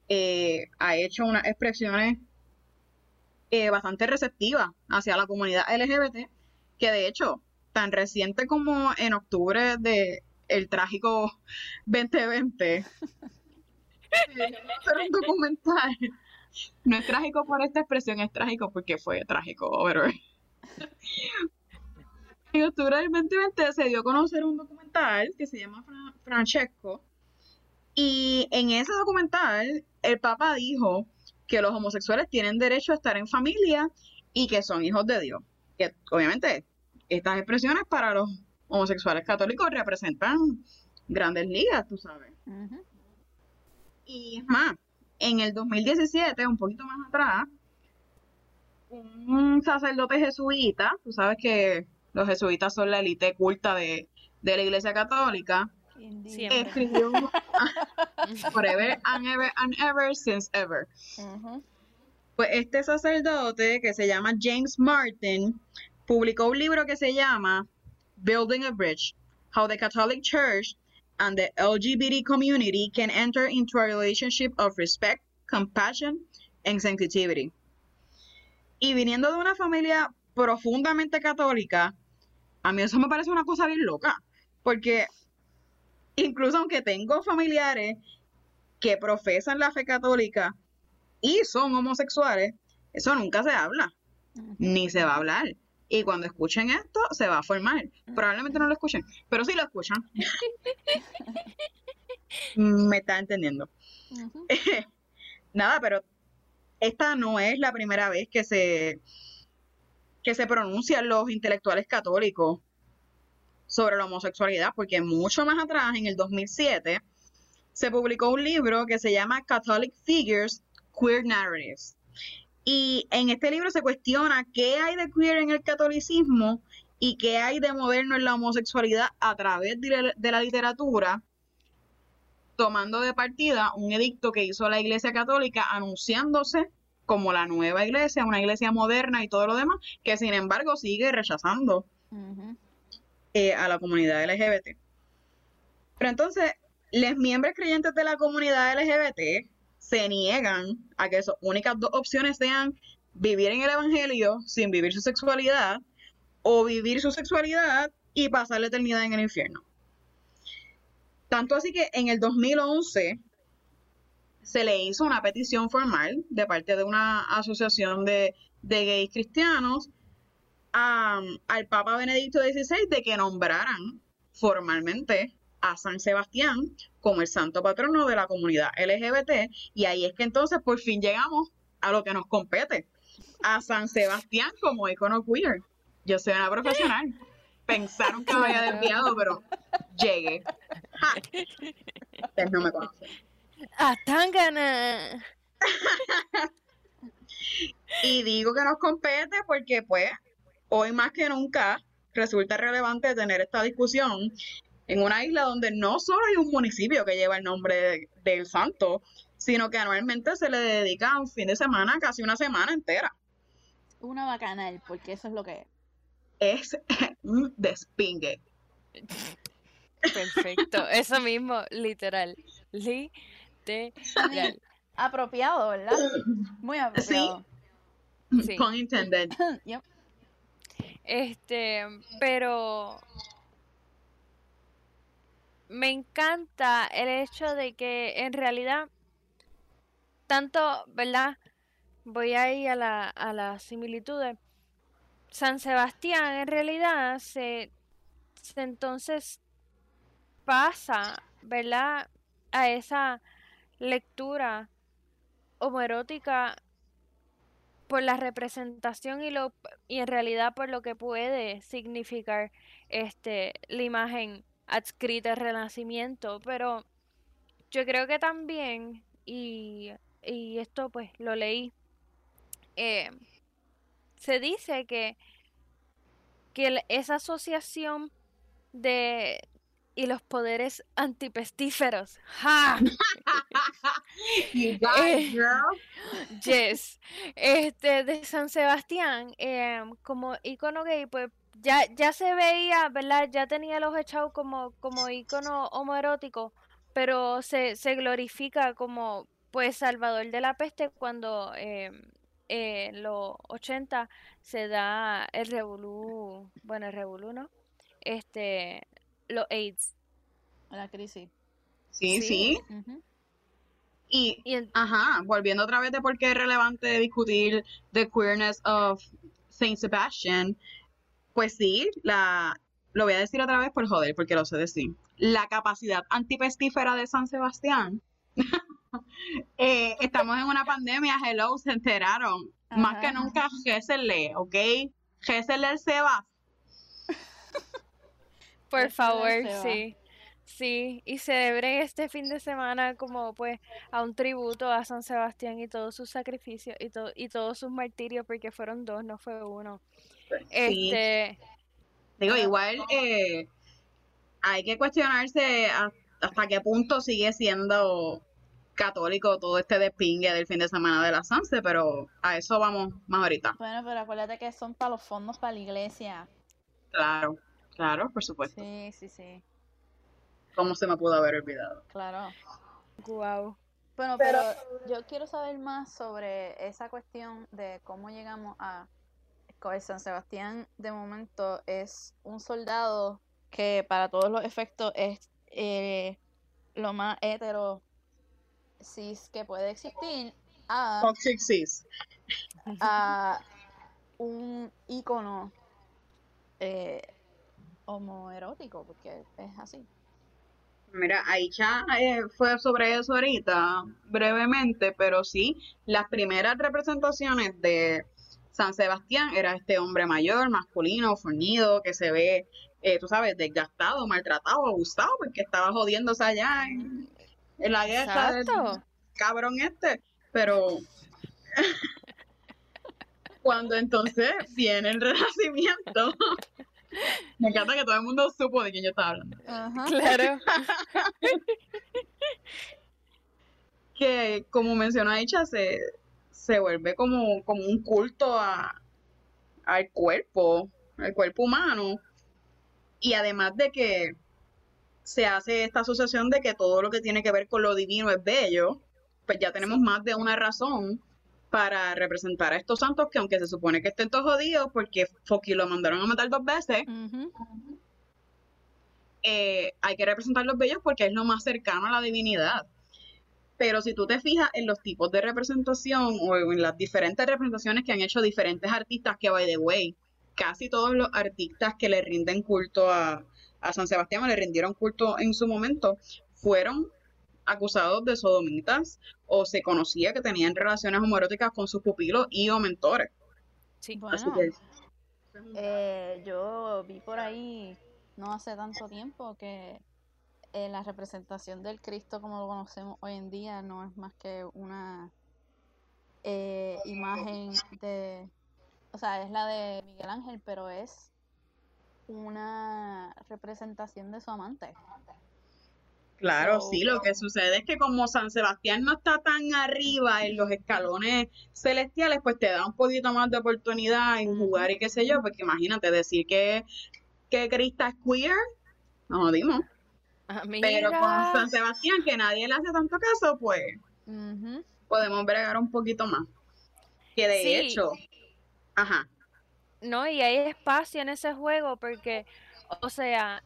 eh, ha hecho unas expresiones eh, bastante receptivas hacia la comunidad LGBT, que de hecho, tan reciente como en octubre de el trágico 2020, eh, hacer un documental no es trágico por esta expresión, es trágico porque fue trágico, en octubre del 2020 se dio a conocer un documental que se llama Fra- Francesco. Y en ese documental, el Papa dijo que los homosexuales tienen derecho a estar en familia y que son hijos de Dios. Que obviamente estas expresiones para los homosexuales católicos representan grandes ligas, tú sabes. Y es más, en el 2017, un poquito más atrás, un sacerdote jesuita, tú sabes que los jesuitas son la élite culta de, de la Iglesia Católica. Siempre. escribió un- Forever and ever and ever since ever. Pues este sacerdote que se llama James Martin publicó un libro que se llama Building a Bridge: How the Catholic Church and the LGBT community can enter into a relationship of respect, compassion and sensitivity. Y viniendo de una familia profundamente católica, a mí eso me parece una cosa bien loca, porque incluso aunque tengo familiares que profesan la fe católica y son homosexuales, eso nunca se habla, Ujú. ni se va a hablar. Y cuando escuchen esto, se va a formar. Probablemente no lo escuchen, pero sí lo escuchan. Me está entendiendo. Nada, pero esta no es la primera vez que se que se pronuncian los intelectuales católicos sobre la homosexualidad, porque mucho más atrás, en el 2007, se publicó un libro que se llama Catholic Figures, Queer Narratives. Y en este libro se cuestiona qué hay de queer en el catolicismo y qué hay de moderno en la homosexualidad a través de la, de la literatura, tomando de partida un edicto que hizo la Iglesia Católica anunciándose como la nueva iglesia, una iglesia moderna y todo lo demás, que sin embargo sigue rechazando eh, a la comunidad LGBT. Pero entonces, los miembros creyentes de la comunidad LGBT se niegan a que sus únicas dos opciones sean vivir en el Evangelio sin vivir su sexualidad o vivir su sexualidad y pasar la eternidad en el infierno. Tanto así que en el 2011 se le hizo una petición formal de parte de una asociación de, de gays cristianos al Papa Benedicto XVI de que nombraran formalmente a San Sebastián como el santo patrono de la comunidad LGBT y ahí es que entonces por fin llegamos a lo que nos compete, a San Sebastián como icono queer. Yo soy una profesional. Pensaron que me había desviado, pero llegué. ¡Ja! Ustedes no me conocen. ¡Atangana! Y digo que nos compete porque, pues, hoy más que nunca resulta relevante tener esta discusión en una isla donde no solo hay un municipio que lleva el nombre de- del santo, sino que anualmente se le dedica un fin de semana, casi una semana entera. Una bacanal, porque eso es lo que es. Es un despingue. Perfecto, eso mismo, literal. Literal. Apropiado, ¿verdad? Muy apropiado. Sí. Pun intended. Yep. Este, pero me encanta el hecho de que en realidad tanto, ¿verdad? Voy ahí a la, a las similitudes. San Sebastián en realidad se, entonces pasa, ¿verdad? A esa lectura homoerótica por la representación y lo y en realidad por lo que puede significar este la imagen adscrita al renacimiento pero yo creo que también y, y esto pues lo leí eh, se dice que que esa asociación de y los poderes antipestíferos ¡Ja! You got it, girl. Yes. Este, de San Sebastián, em, como icono gay, pues ya, ya se veía, ¿verdad? Ya tenía los echados como, como icono homoerótico, pero se, se glorifica como, pues, salvador de la peste cuando em, eh, en los 80 se da el revolú, bueno, el revolú, ¿no? Este, los AIDS. La crisis. Sí, Sí. Y Ajá, volviendo otra vez de por qué es relevante discutir the queerness of Saint Sebastian, Pues sí, la, lo voy a decir otra vez por joder, porque lo sé decir. La capacidad antipestífera de San Sebastián. eh, estamos en una pandemia, hello, se enteraron. Más que nunca, Geselle, ¿ok? Geselle el Sebas. Por favor, sí. Sí, y celebren este fin de semana como pues a un tributo a San Sebastián y todos sus sacrificios y, to- y todos sus martirios, porque fueron dos, no fue uno. Sí. Este, Digo, Ah. igual eh, hay que cuestionarse a- hasta qué punto sigue siendo católico todo este despingue del fin de semana de la Sanse, pero a eso vamos más ahorita. Bueno, pero acuérdate que son para los fondos para la iglesia. Claro, claro, por supuesto. Sí, sí, sí. ¿Cómo se me pudo haber olvidado? Claro. wow. Bueno, pero yo quiero saber más sobre esa cuestión de cómo llegamos a San Sebastián. De momento es un soldado que para todos los efectos es eh, lo más hetero cis que puede existir a, a un ícono eh, homoerótico, porque es así. Mira, Aicha eh, fue sobre eso ahorita, brevemente, pero sí, las primeras representaciones de San Sebastián era este hombre mayor, masculino, fornido, que se ve, eh, tú sabes, desgastado, maltratado, abusado, porque estaba jodiéndose allá en, en la guerra del Exacto. cabrón este, pero cuando entonces viene el renacimiento, me encanta que todo el mundo supo de quién yo estaba hablando. Ajá. Claro. que como mencionó Aicha, se, se vuelve como, como un culto a, al cuerpo, al cuerpo humano. Y además de que se hace esta asociación de que todo lo que tiene que ver con lo divino es bello, pues ya tenemos más de una razón para representar a estos santos que aunque se supone que estén todos jodidos porque Foki lo mandaron a matar dos veces, eh, hay que representar los bellos porque es lo más cercano a la divinidad. Pero si tú te fijas en los tipos de representación o en las diferentes representaciones que han hecho diferentes artistas, que by the way, casi todos los artistas que le rinden culto a, a San Sebastián o le rindieron culto en su momento, fueron acusados de sodomitas o se conocía que tenían relaciones homoeróticas con sus pupilos y o mentores. Sí. Así Bueno, que eh, yo vi por ahí no hace tanto tiempo que eh, la representación del Cristo como lo conocemos hoy en día no es más que una eh, imagen de, o sea, es la de Miguel Ángel, pero es una representación de su amante. Claro, So- sí, lo que sucede es que como San Sebastián no está tan arriba en los escalones celestiales, pues te da un poquito más de oportunidad en jugar y qué sé yo, porque imagínate decir que, que Krista es queer, nos jodimos. Ah, Pero con. San Sebastián, que nadie le hace tanto caso, pues Ujú. podemos bregar un poquito más. Que de Sí. hecho, ajá, No, y hay espacio en ese juego porque, o sea,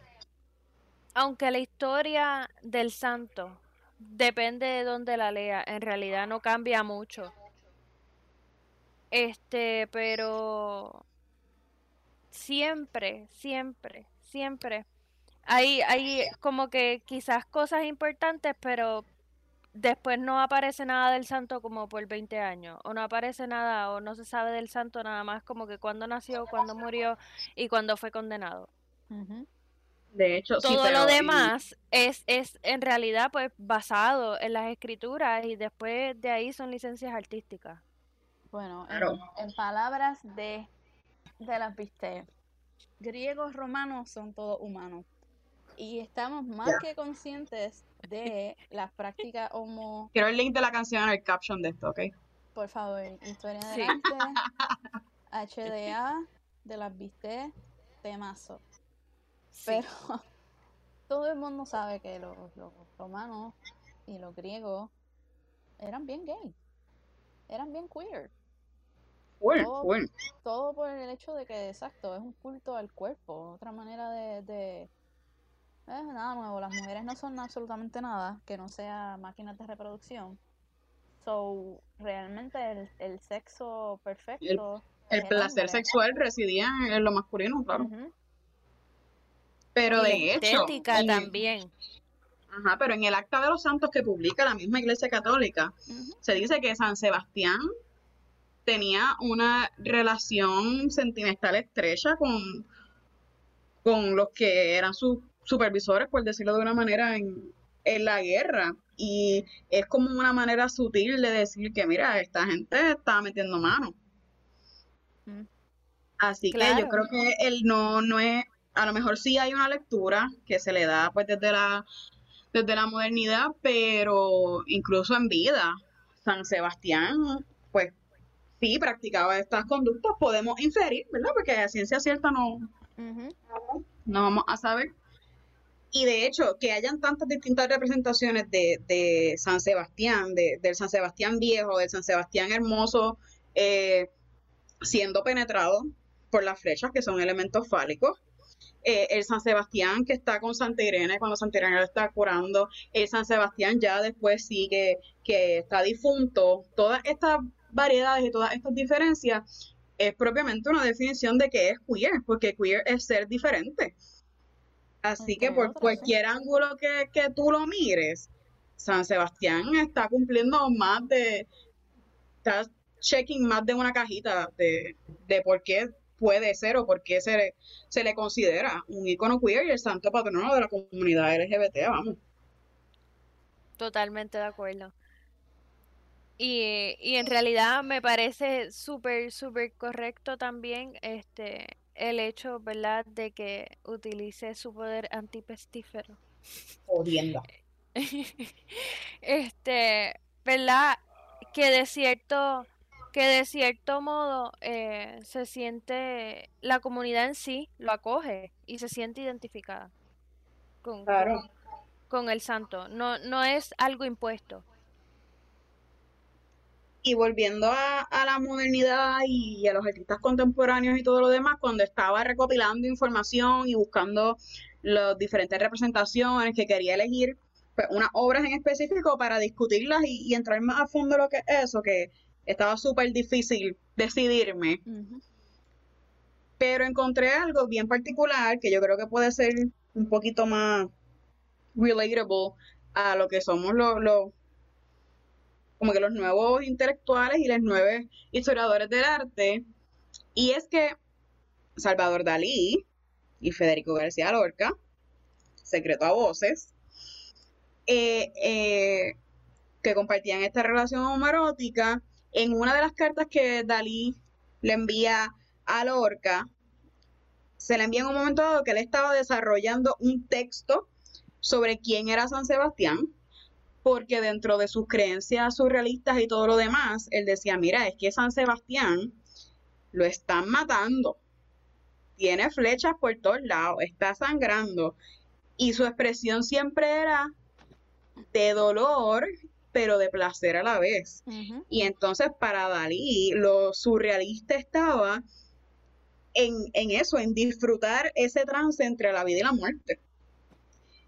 aunque la historia del santo depende de dónde la lea, en realidad no cambia mucho. Este, pero siempre, siempre, siempre hay, hay como que quizás cosas importantes, pero después no aparece nada del santo como por 20 años, o no aparece nada, o no se sabe del santo nada más como que cuándo nació, cuándo murió y cuándo fue condenado. De hecho, sí, Todo pero lo y- demás es, es en realidad pues basado en las escrituras y después de ahí son licencias artísticas. Bueno, en, Claro. en palabras de, de las viste, griegos romanos son todos humanos. Y estamos más Ya. que conscientes de las prácticas homo, quiero el link de la canción en el caption de esto, ¿ok? por favor, historia Sí. del arte, HDA, de las viste, temazo. Sí. Pero todo el mundo sabe que los, los romanos y los griegos eran bien gay, eran bien queer. Full, Todo- full. Todo por el hecho de que, exacto, es un culto al cuerpo, otra manera de, de... Es nada nuevo, las mujeres no son absolutamente nada que no sea máquinas de reproducción. So, realmente el, el sexo perfecto, el El placer hombre. sexual residía en lo masculino, claro. Pero Y de hecho, estética en- también. Ajá, pero en el Acta de los Santos que publica la misma Iglesia Católica, se dice que San Sebastián tenía una relación sentimental estrecha con, con los que eran sus supervisores, por decirlo de una manera, en, en la guerra. Y es como una manera sutil de decir que, mira, esta gente está metiendo mano. Mm. Así que yo creo que él no, no es, a lo mejor sí hay una lectura que se le da pues desde la, desde la modernidad, pero incluso en vida, San Sebastián, pues sí practicaba estas conductas, podemos inferir, ¿verdad? Porque a ciencia cierta no, no vamos a saber. Y de hecho, que hayan tantas distintas representaciones de, de San Sebastián, de, del San Sebastián viejo, del San Sebastián hermoso, eh, siendo penetrado por las flechas, que son elementos fálicos. Eh, el San Sebastián que está con Santa Irene cuando Santa Irene lo está curando. El San Sebastián ya después sí que, que está difunto. Todas estas variedades y todas estas diferencias es propiamente una definición de que es queer, porque queer es ser diferente. Así que por cualquier ángulo que, que tú lo mires, San Sebastián está cumpliendo más de, está checking más de una cajita de, de por qué puede ser o por qué se le, se le considera un icono queer y el santo patrono de la comunidad LGBT, vamos. Totalmente de acuerdo. Y, y en realidad me parece súper, súper correcto también este el hecho, ¿verdad?, de que utilice su poder antipestífero. Jodienda. Este, ¿verdad? Que de cierto, que de cierto modo eh, se siente, la comunidad en sí lo acoge y se siente identificada con, Claro. con, con el santo. No, no es algo impuesto. Y volviendo a, a la modernidad y a los artistas contemporáneos y todo lo demás, cuando estaba recopilando información y buscando las diferentes representaciones que quería elegir, pues unas obras en específico para discutirlas y, y entrar más a fondo en lo que es eso, que estaba súper difícil decidirme. Pero encontré algo bien particular que yo creo que puede ser un poquito más relatable a lo que somos los, los como que los nuevos intelectuales y los nuevos historiadores del arte. Y es que Salvador Dalí y Federico García Lorca, secreto a voces, eh, eh, que compartían esta relación homoerótica, en una de las cartas que Dalí le envía a Lorca, se le envía en un momento dado que él estaba desarrollando un texto sobre quién era San Sebastián, porque dentro de sus creencias surrealistas y todo lo demás, él decía, mira, es que San Sebastián lo están matando, tiene flechas por todos lados, está sangrando, y su expresión siempre era de dolor, pero de placer a la vez. Y entonces para Dalí lo surrealista estaba en, en eso, en disfrutar ese trance entre la vida y la muerte.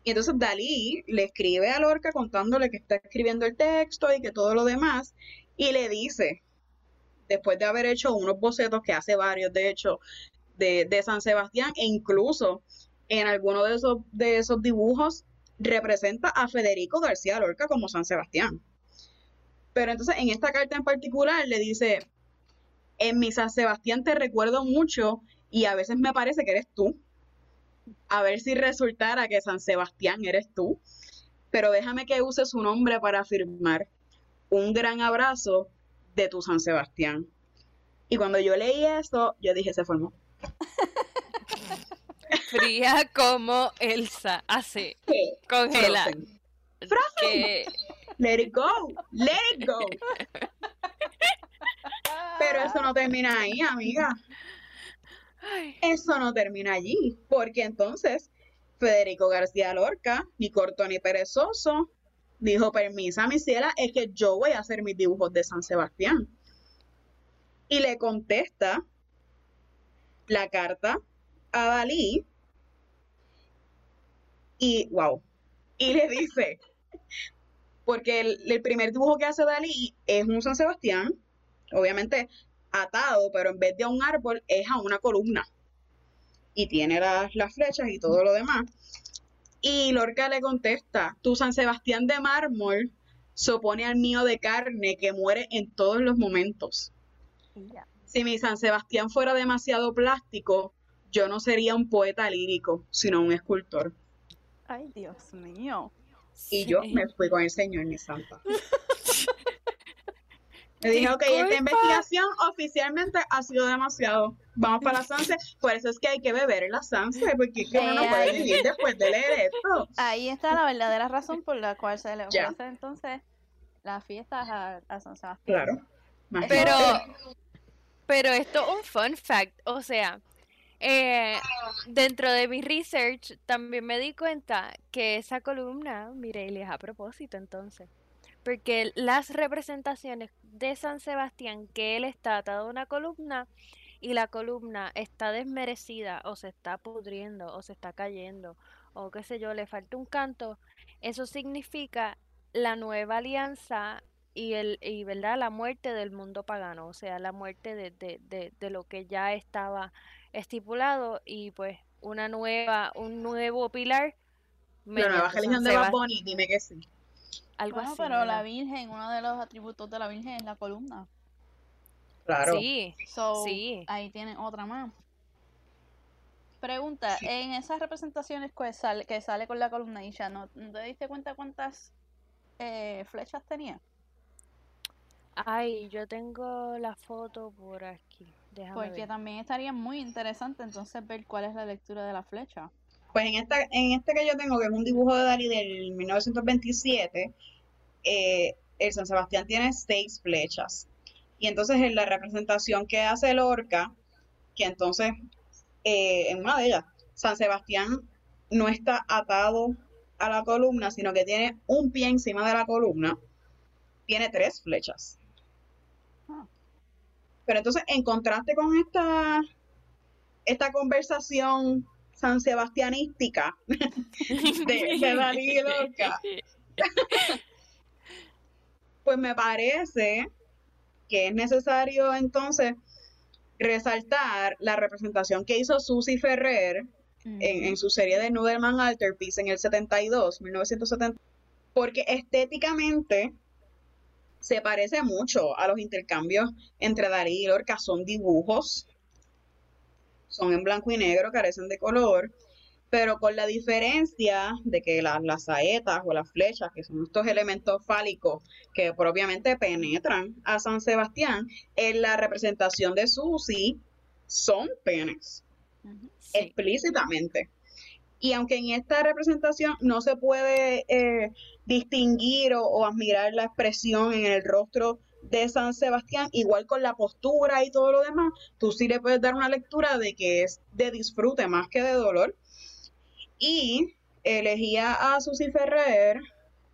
Y entonces Dalí le escribe a Lorca contándole que está escribiendo el texto y que todo lo demás, y le dice, después de haber hecho unos bocetos, que hace varios de hecho, de, de San Sebastián, e incluso en alguno de esos, de esos dibujos representa a Federico García Lorca como San Sebastián. Pero entonces en esta carta en particular le dice, en mi San Sebastián te recuerdo mucho y a veces me parece que eres tú. A ver si resultara que San Sebastián eres tú. Pero déjame que use su nombre para afirmar un gran abrazo de tu San Sebastián. Y cuando yo leí eso, yo dije, se formó. Fría como Elsa, así, congela. Frozen. Que, Let it go, let it go. Pero eso no termina ahí, amiga. Eso no termina allí, porque entonces Federico García Lorca, ni corto ni perezoso, dijo, permisa, mi ciela, es que yo voy a hacer mis dibujos de San Sebastián. Y le contesta la carta a Dalí y, wow, y le dice, porque el, el primer dibujo que hace Dalí es un San Sebastián, obviamente atado, pero en vez de a un árbol es a una columna. Y tiene las, las flechas y todo lo demás. Y Lorca le contesta, tu San Sebastián de mármol se opone al mío de carne que muere en todos los momentos. Si mi San Sebastián fuera demasiado plástico, yo no sería un poeta lírico, sino un escultor. Ay, Dios mío. Y yo me fui con el señor, mi santa. Me dije, ok, esta investigación oficialmente ha sido demasiado. Vamos para la Sanse. Por eso es que hay que beber en la Sanse, porque es que uno no puede vivir después de leer esto. Ahí está la verdadera razón por la cual se le ofrece entonces las fiestas a, a San Sebastián. Claro. Pero, pero esto es un fun fact, o sea, eh, dentro de mi research también me di cuenta que esa columna, Mireille, es a propósito entonces, porque las representaciones de San Sebastián, que él está atado a una columna y la columna está desmerecida o se está pudriendo o se está cayendo o qué sé yo, le falta un canto, eso significa la nueva alianza y el y verdad la muerte del mundo pagano, o sea, la muerte de, de, de, de lo que ya estaba estipulado y pues una nueva, un nuevo pilar La nueva religión de Bad Bunny, dime que sí. algo Bueno, así, pero la. Virgen, uno de los atributos de la Virgen es la columna. Claro. Sí, So, Sí. ahí tienen otra más. Pregunta, Sí. en esas representaciones que sale, que sale con la columna y ya ¿no, ¿no te diste cuenta cuántas eh, flechas tenía? Ay, yo tengo la foto por aquí, déjame Porque ver. también estaría muy interesante entonces ver cuál es la lectura de la flecha. Pues en esta, en este que yo tengo, que es un dibujo de Dalí del 1927, eh, el San Sebastián tiene seis flechas. Y entonces en la representación que hace Lorca, que entonces eh, en una de ellas, San Sebastián no está atado a la columna, sino que tiene un pie encima de la columna, tiene tres flechas. Pero entonces, en contraste con esta, esta conversación san sebastianística de, de Dalí y Lorca, pues me parece que es necesario entonces resaltar la representación que hizo Susie Ferrer en, en su serie de Nudelman Alterpiece en el 72, 1970, porque estéticamente se parece mucho a los intercambios entre Dalí y Lorca, son dibujos, son en blanco y negro, carecen de color, pero con la diferencia de que las, las saetas o las flechas, que son estos elementos fálicos que propiamente penetran a San Sebastián, en la representación de Susi son penes. Sí. explícitamente. Y aunque en esta representación no se puede eh, distinguir o, o admirar la expresión en el rostro de San Sebastián, igual con la postura y todo lo demás, tú sí le puedes dar una lectura de que es de disfrute más que de dolor. Y elegía a Susi Ferrer,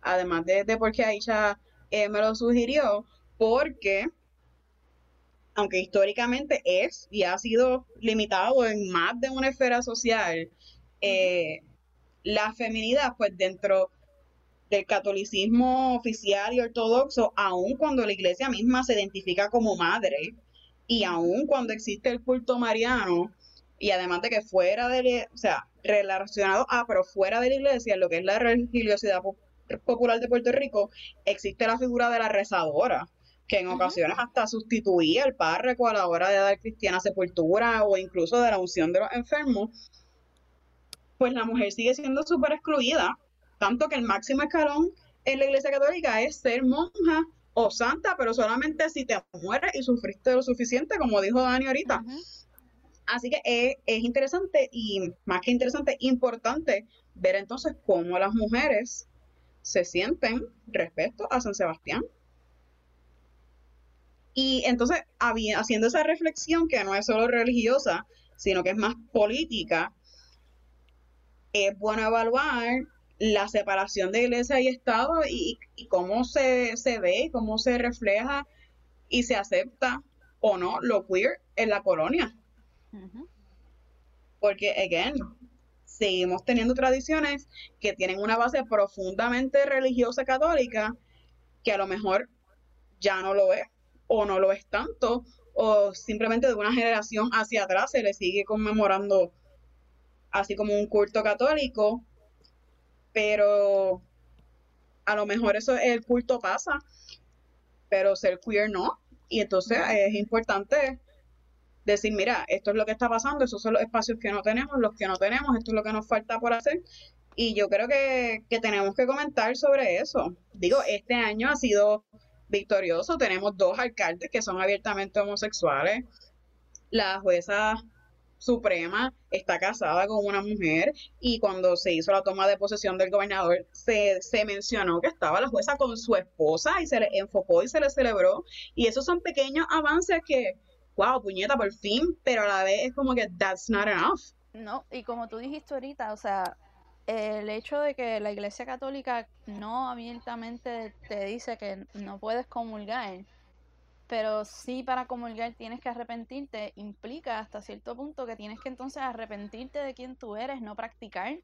además de, de porque Aisha eh, me lo sugirió, porque aunque históricamente es y ha sido limitado en más de una esfera social, eh, la feminidad, pues dentro del catolicismo oficial y ortodoxo, aun cuando la iglesia misma se identifica como madre, y aun cuando existe el culto mariano, y además de que fuera de, o sea, relacionado a, pero fuera de la iglesia, lo que es la religiosidad po- popular de Puerto Rico, existe la figura de la rezadora, que en ocasiones hasta sustituía al párroco a la hora de dar cristiana sepultura o incluso de la unción de los enfermos, pues la mujer sigue siendo súper excluida, tanto que el máximo escalón en la iglesia católica es ser monja o santa, pero solamente si te mueres y sufriste lo suficiente, como dijo Dani ahorita. Así que es, es interesante y más que interesante, importante ver entonces cómo las mujeres se sienten respecto a San Sebastián. Y entonces, haciendo esa reflexión que no es solo religiosa, sino que es más política, es bueno evaluar la separación de iglesia y Estado y, y cómo se, se ve, cómo se refleja y se acepta o no lo queer en la colonia. Porque, again, seguimos teniendo tradiciones que tienen una base profundamente religiosa católica que a lo mejor ya no lo es o no lo es tanto, o simplemente de una generación hacia atrás se le sigue conmemorando así como un culto católico, pero a lo mejor eso el culto pasa, pero ser queer no. Y entonces es importante decir, mira, esto es lo que está pasando, esos son los espacios que no tenemos, los que no tenemos, esto es lo que nos falta por hacer. Y yo creo que, que tenemos que comentar sobre eso. Digo, este año ha sido victorioso, tenemos dos alcaldes que son abiertamente homosexuales, la jueza Suprema está casada con una mujer y cuando se hizo la toma de posesión del gobernador se, se, mencionó que estaba la jueza con su esposa y se le enfocó y se le celebró. Y esos son pequeños avances que, wow, puñeta, por fin, pero a la vez es como que that's not enough. No, y como tú dijiste ahorita, o sea, el hecho de que la Iglesia Católica no abiertamente te dice que no puedes comulgar, pero sí para comulgar tienes que arrepentirte, implica hasta cierto punto que tienes que entonces arrepentirte de quién tú eres, no practicar,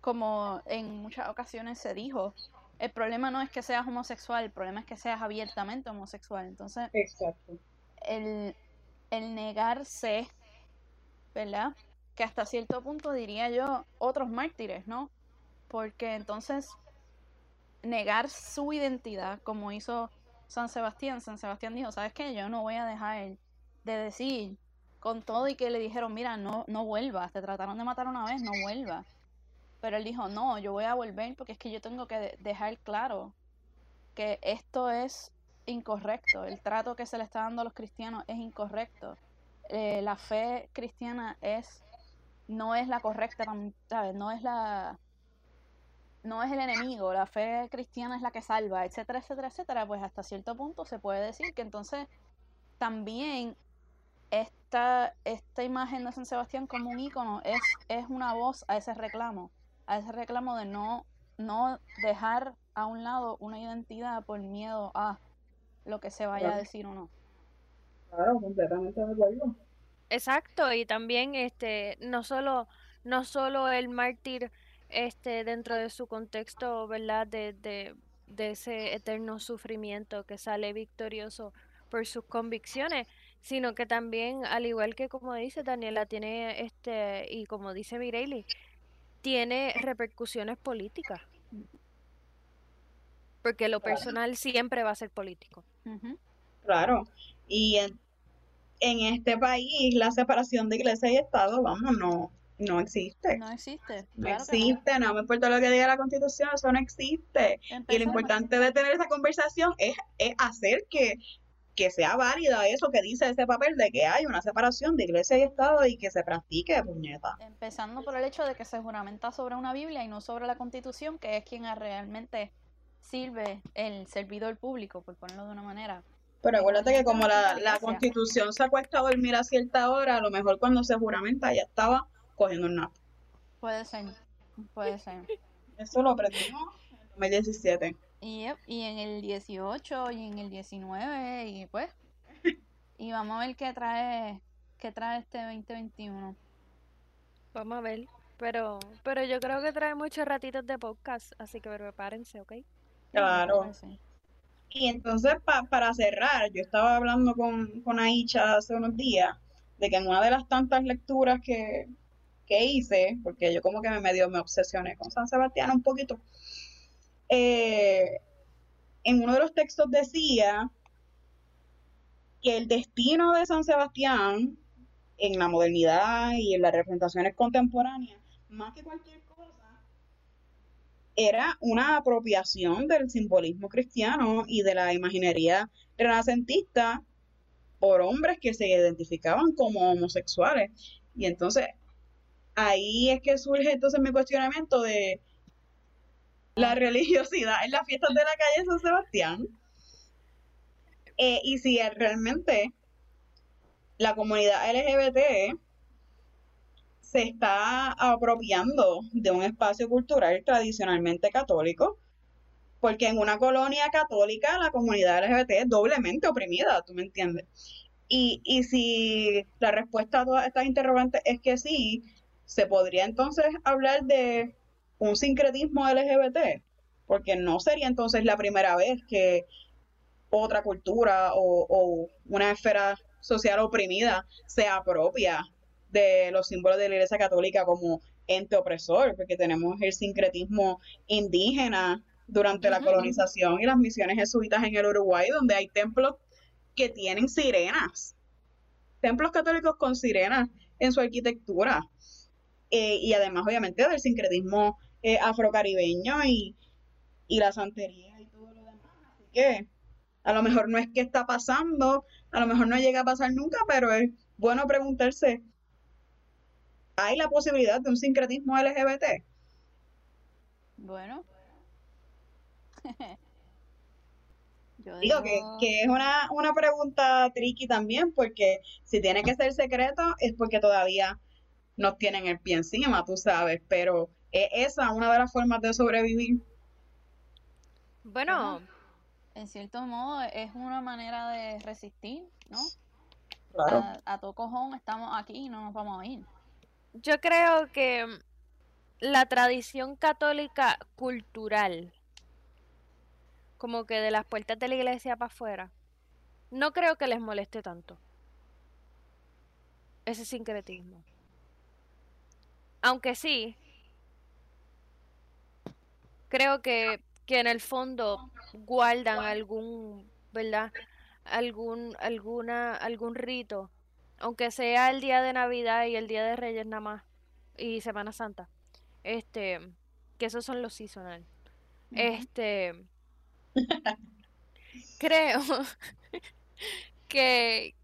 como en muchas ocasiones se dijo. El problema no es que seas homosexual, el problema es que seas abiertamente homosexual. Entonces, Exacto. el, el negarse, ¿verdad? Que hasta cierto punto diría yo otros mártires, ¿no? Porque entonces negar su identidad, como hizo San Sebastián, San Sebastián dijo, ¿sabes qué? Yo no voy a dejar de decir con todo y que le dijeron, mira, no, no vuelvas, te trataron de matar una vez, no vuelvas. Pero él dijo, no, yo voy a volver porque es que yo tengo que dejar claro que esto es incorrecto, el trato que se le está dando a los cristianos es incorrecto. Eh, la fe cristiana es no es la correcta, ¿sabes? No es la no es el enemigo, la fe cristiana es la que salva, etcétera, etcétera, etcétera, pues hasta cierto punto se puede decir que entonces también esta, esta imagen de San Sebastián como un ícono es, es una voz a ese reclamo, a ese reclamo de no, no dejar a un lado una identidad por miedo a lo que se vaya Claro. a decir o no. Claro, completamente de acuerdo. Exacto, y también este, no solo, no solo el mártir este, dentro de su contexto, ¿verdad? De, de, de ese eterno sufrimiento que sale victorioso por sus convicciones, sino que también, al igual que como dice Daniela, tiene este, y como dice Mireille, tiene repercusiones políticas. Porque lo Claro. personal siempre va a ser político. Claro. Y en, en este país la separación de iglesia y Estado, vamos, no, no existe. No existe, No claro que no. existe, no me importa lo que diga la constitución, eso no existe. Y lo importante de tener esa conversación es, es hacer que, que sea válida eso que dice ese papel de que hay una separación de iglesia y Estado y que se practique, puñeta. Empezando por el hecho de que se juramenta sobre una Biblia y no sobre la Constitución, que es quien realmente sirve el servidor público, por ponerlo de una manera. Pero acuérdate que como la, la constitución se acuesta a dormir a cierta hora, a lo mejor cuando se juramenta ya estaba cogiendo un nap. Puede ser, puede ser. Eso lo aprendimos en el 2017. Y, yep, y en el 18 y en el 19 y pues y vamos a ver qué trae qué trae este 2021. Vamos a ver. Pero, pero yo creo que trae muchos ratitos de podcast, así que prepárense, ¿ok? Claro. Y entonces, pa- para cerrar, yo estaba hablando con, con Aicha hace unos días de que en una de las tantas lecturas que, que hice, porque yo como que me medio me obsesioné con San Sebastián un poquito, eh, en uno de los textos decía que el destino de San Sebastián en la modernidad y en las representaciones contemporáneas, más que cualquier cosa, era una apropiación del simbolismo cristiano y de la imaginería renacentista por hombres que se identificaban como homosexuales. Y entonces ahí es que surge entonces mi cuestionamiento de la religiosidad en las fiestas de la calle San Sebastián. Eh, y si realmente la comunidad LGBT se está apropiando de un espacio cultural tradicionalmente católico, porque en una colonia católica la comunidad LGBT es doblemente oprimida, ¿tú me entiendes? Y, y si la respuesta a todas estas interrogantes es que sí, se podría entonces hablar de un sincretismo LGBT, porque no sería entonces la primera vez que otra cultura o, o una esfera social oprimida se apropia de los símbolos de la Iglesia Católica como ente opresor, porque tenemos el sincretismo indígena durante la colonización y las misiones jesuitas en el Uruguay, donde hay templos que tienen sirenas, templos católicos con sirenas en su arquitectura, Eh, y además obviamente del sincretismo eh, afrocaribeño y, y la santería y todo lo demás, así que a lo mejor no es que está pasando, a lo mejor no llega a pasar nunca, pero es bueno preguntarse, ¿hay la posibilidad de un sincretismo LGBT? Bueno. Yo Digo que, digo, que es una, una pregunta tricky también, porque si tiene que ser secreto es porque todavía nos tienen el pie encima, tú sabes, pero es esa una de las formas de sobrevivir. Bueno, en cierto modo es una manera de resistir, ¿no? Claro. A, a todo cojón estamos aquí y no nos vamos a ir. yo creo que la tradición católica cultural, como que de las puertas de la iglesia para afuera, no creo que les moleste tanto ese sincretismo. Aunque sí, creo que, que en el fondo guardan algún, ¿verdad? Algún, alguna, algún rito, aunque sea el día de Navidad y el día de Reyes nada más, y Semana Santa. Este, que esos son los seasonal. Este, creo que,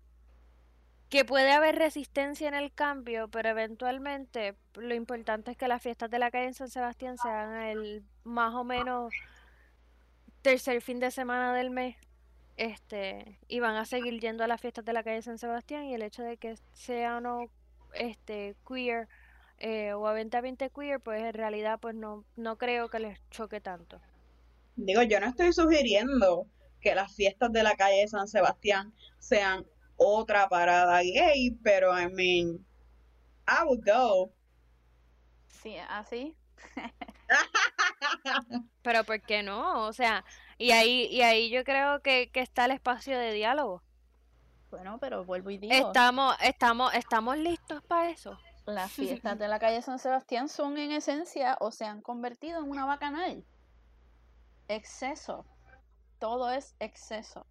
que puede haber resistencia en el cambio, pero eventualmente lo importante es que las fiestas de la calle en San Sebastián sean el más o menos tercer fin de semana del mes. Este, y van a seguir yendo a las fiestas de la calle San Sebastián y el hecho de que sea o no este queer eh, o abiertamente queer, pues en realidad pues no, no creo que les choque tanto. Digo, yo no estoy sugiriendo que las fiestas de la calle de San Sebastián sean otra parada gay, pero I mean, I would go. Sí, así. Pero ¿por qué no? O sea, y ahí, y ahí yo creo que, que está el espacio de diálogo. Bueno, pero vuelvo y digo, Estamos, estamos, estamos listos para eso. las fiestas de la calle San Sebastián son en esencia o se han convertido en una bacanal. Exceso. Todo es exceso.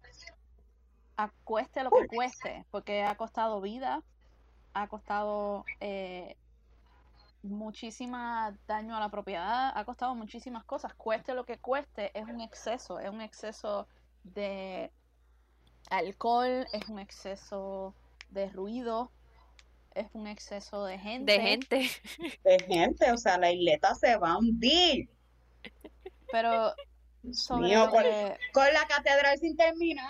Acueste lo que cueste, porque ha costado vida, ha costado eh, muchísima daño a la propiedad, ha costado muchísimas cosas. Cueste lo que cueste, es un exceso, es un exceso de alcohol, es un exceso de ruido, es un exceso de gente. De gente. De gente, o sea, la isleta se va a hundir. Pero sobre mío, lo con, que- con la catedral sin terminar.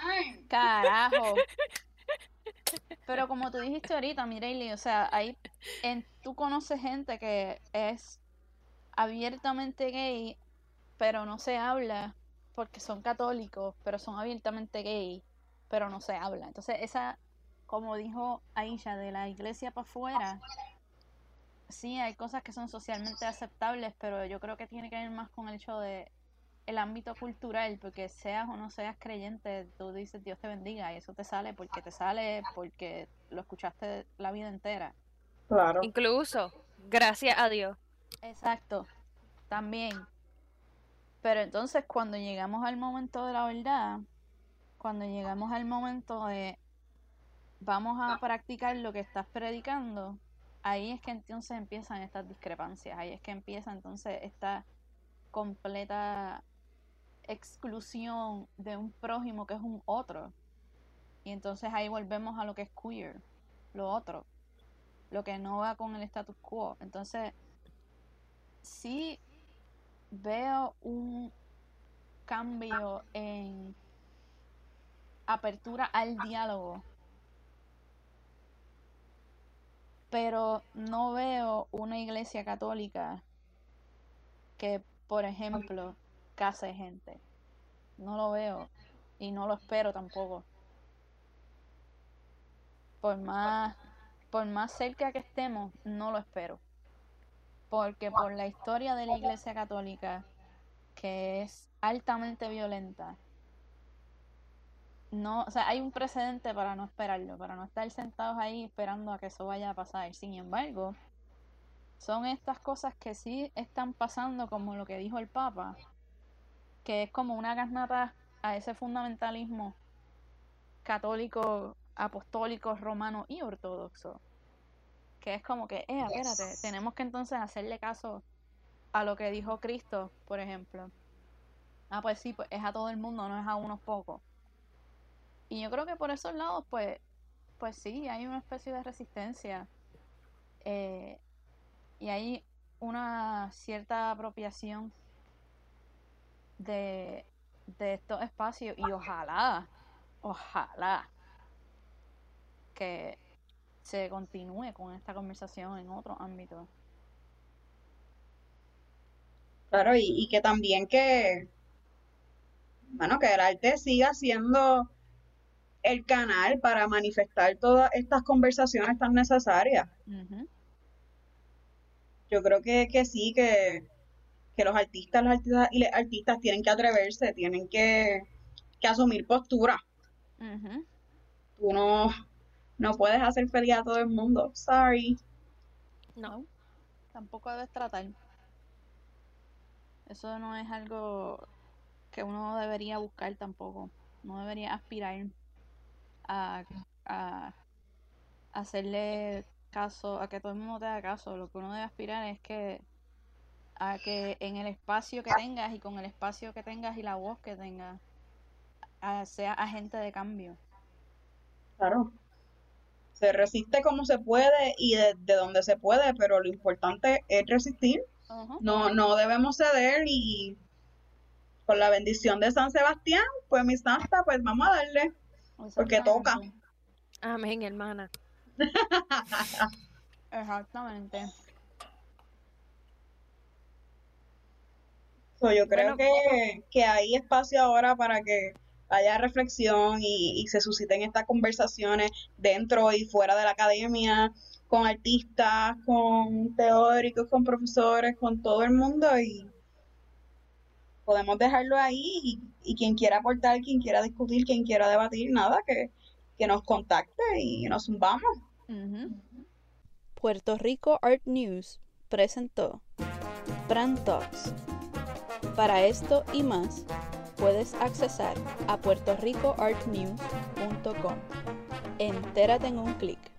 Carajo. Pero como tú dijiste ahorita, Mireille, o sea, hay, en, tú conoces gente que es abiertamente gay, pero no se habla porque son católicos, pero son abiertamente gay, pero no se habla. Entonces, esa, como dijo Aisha, de la iglesia para afuera, sí, hay cosas que son socialmente aceptables, pero yo creo que tiene que ver más con el hecho de el ámbito cultural, porque seas o no seas creyente, tú dices Dios te bendiga y eso te sale porque te sale, porque lo escuchaste la vida entera. Claro. Incluso, gracias a Dios. Exacto, también. Pero entonces cuando llegamos al momento de la verdad, cuando llegamos al momento de vamos a practicar lo que estás predicando, ahí es que entonces empiezan estas discrepancias, ahí es que empieza entonces esta completa exclusión de un prójimo que es un otro. Y entonces ahí volvemos a lo que es queer, lo otro, lo que no va con el status quo. Entonces, sí veo un cambio en apertura al diálogo, pero no veo una iglesia católica que, por ejemplo, case gente. No lo veo y no lo espero tampoco. Por más, por más cerca que estemos, no lo espero. Porque por la historia de la Iglesia Católica, que es altamente violenta, no, o sea, hay un precedente para no esperarlo, para no estar sentados ahí esperando a que eso vaya a pasar. Sin embargo, son estas cosas que sí están pasando, como lo que dijo el Papa, que es como una garnata a ese fundamentalismo católico, apostólico, romano y ortodoxo. Que es como que, eh, espérate, Yes. tenemos que entonces hacerle caso a lo que dijo Cristo, por ejemplo. Ah, pues sí, pues es a todo el mundo, no es a unos pocos. Y yo creo que por esos lados, pues, pues sí, hay una especie de resistencia. eh, y hay una cierta apropiación de, de estos espacios. Y ojalá, ojalá que se continúe con esta conversación en otros ámbitos. Claro, y, y que también que, bueno, que el arte siga siendo el canal para manifestar todas estas conversaciones tan necesarias. Yo creo que, que sí, que, que los artistas, los artistas y las artistas tienen que atreverse, tienen que, que asumir postura. Ujú. Tú no, no puedes hacer feliz a todo el mundo. Sorry. No. Tampoco debes tratar. Eso no es algo que uno debería buscar tampoco. No debería aspirar a, a hacerle caso, a que todo el mundo te haga caso. Lo que uno debe aspirar es que a que en el espacio que tengas y con el espacio que tengas y la voz que tengas, a- sea agente de cambio. Claro. Se resiste como se puede y de, de donde se puede, pero lo importante es resistir. No, no debemos ceder y con la bendición de San Sebastián, pues mi santa, pues vamos a darle. Porque toca. Amén, hermana. Exactamente. So, yo creo Bueno. que, que hay espacio ahora para que haya reflexión y, y se susciten estas conversaciones dentro y fuera de la academia, con artistas, con teóricos, con profesores, con todo el mundo y podemos dejarlo ahí y, y quien quiera aportar, quien quiera discutir, quien quiera debatir, nada, que, que nos contacte y nos zumbamos. Puerto Rico Art News presentó Fran Talks. Para esto y más, puedes accesar a puertoricoartnews.com. Entérate en un clic.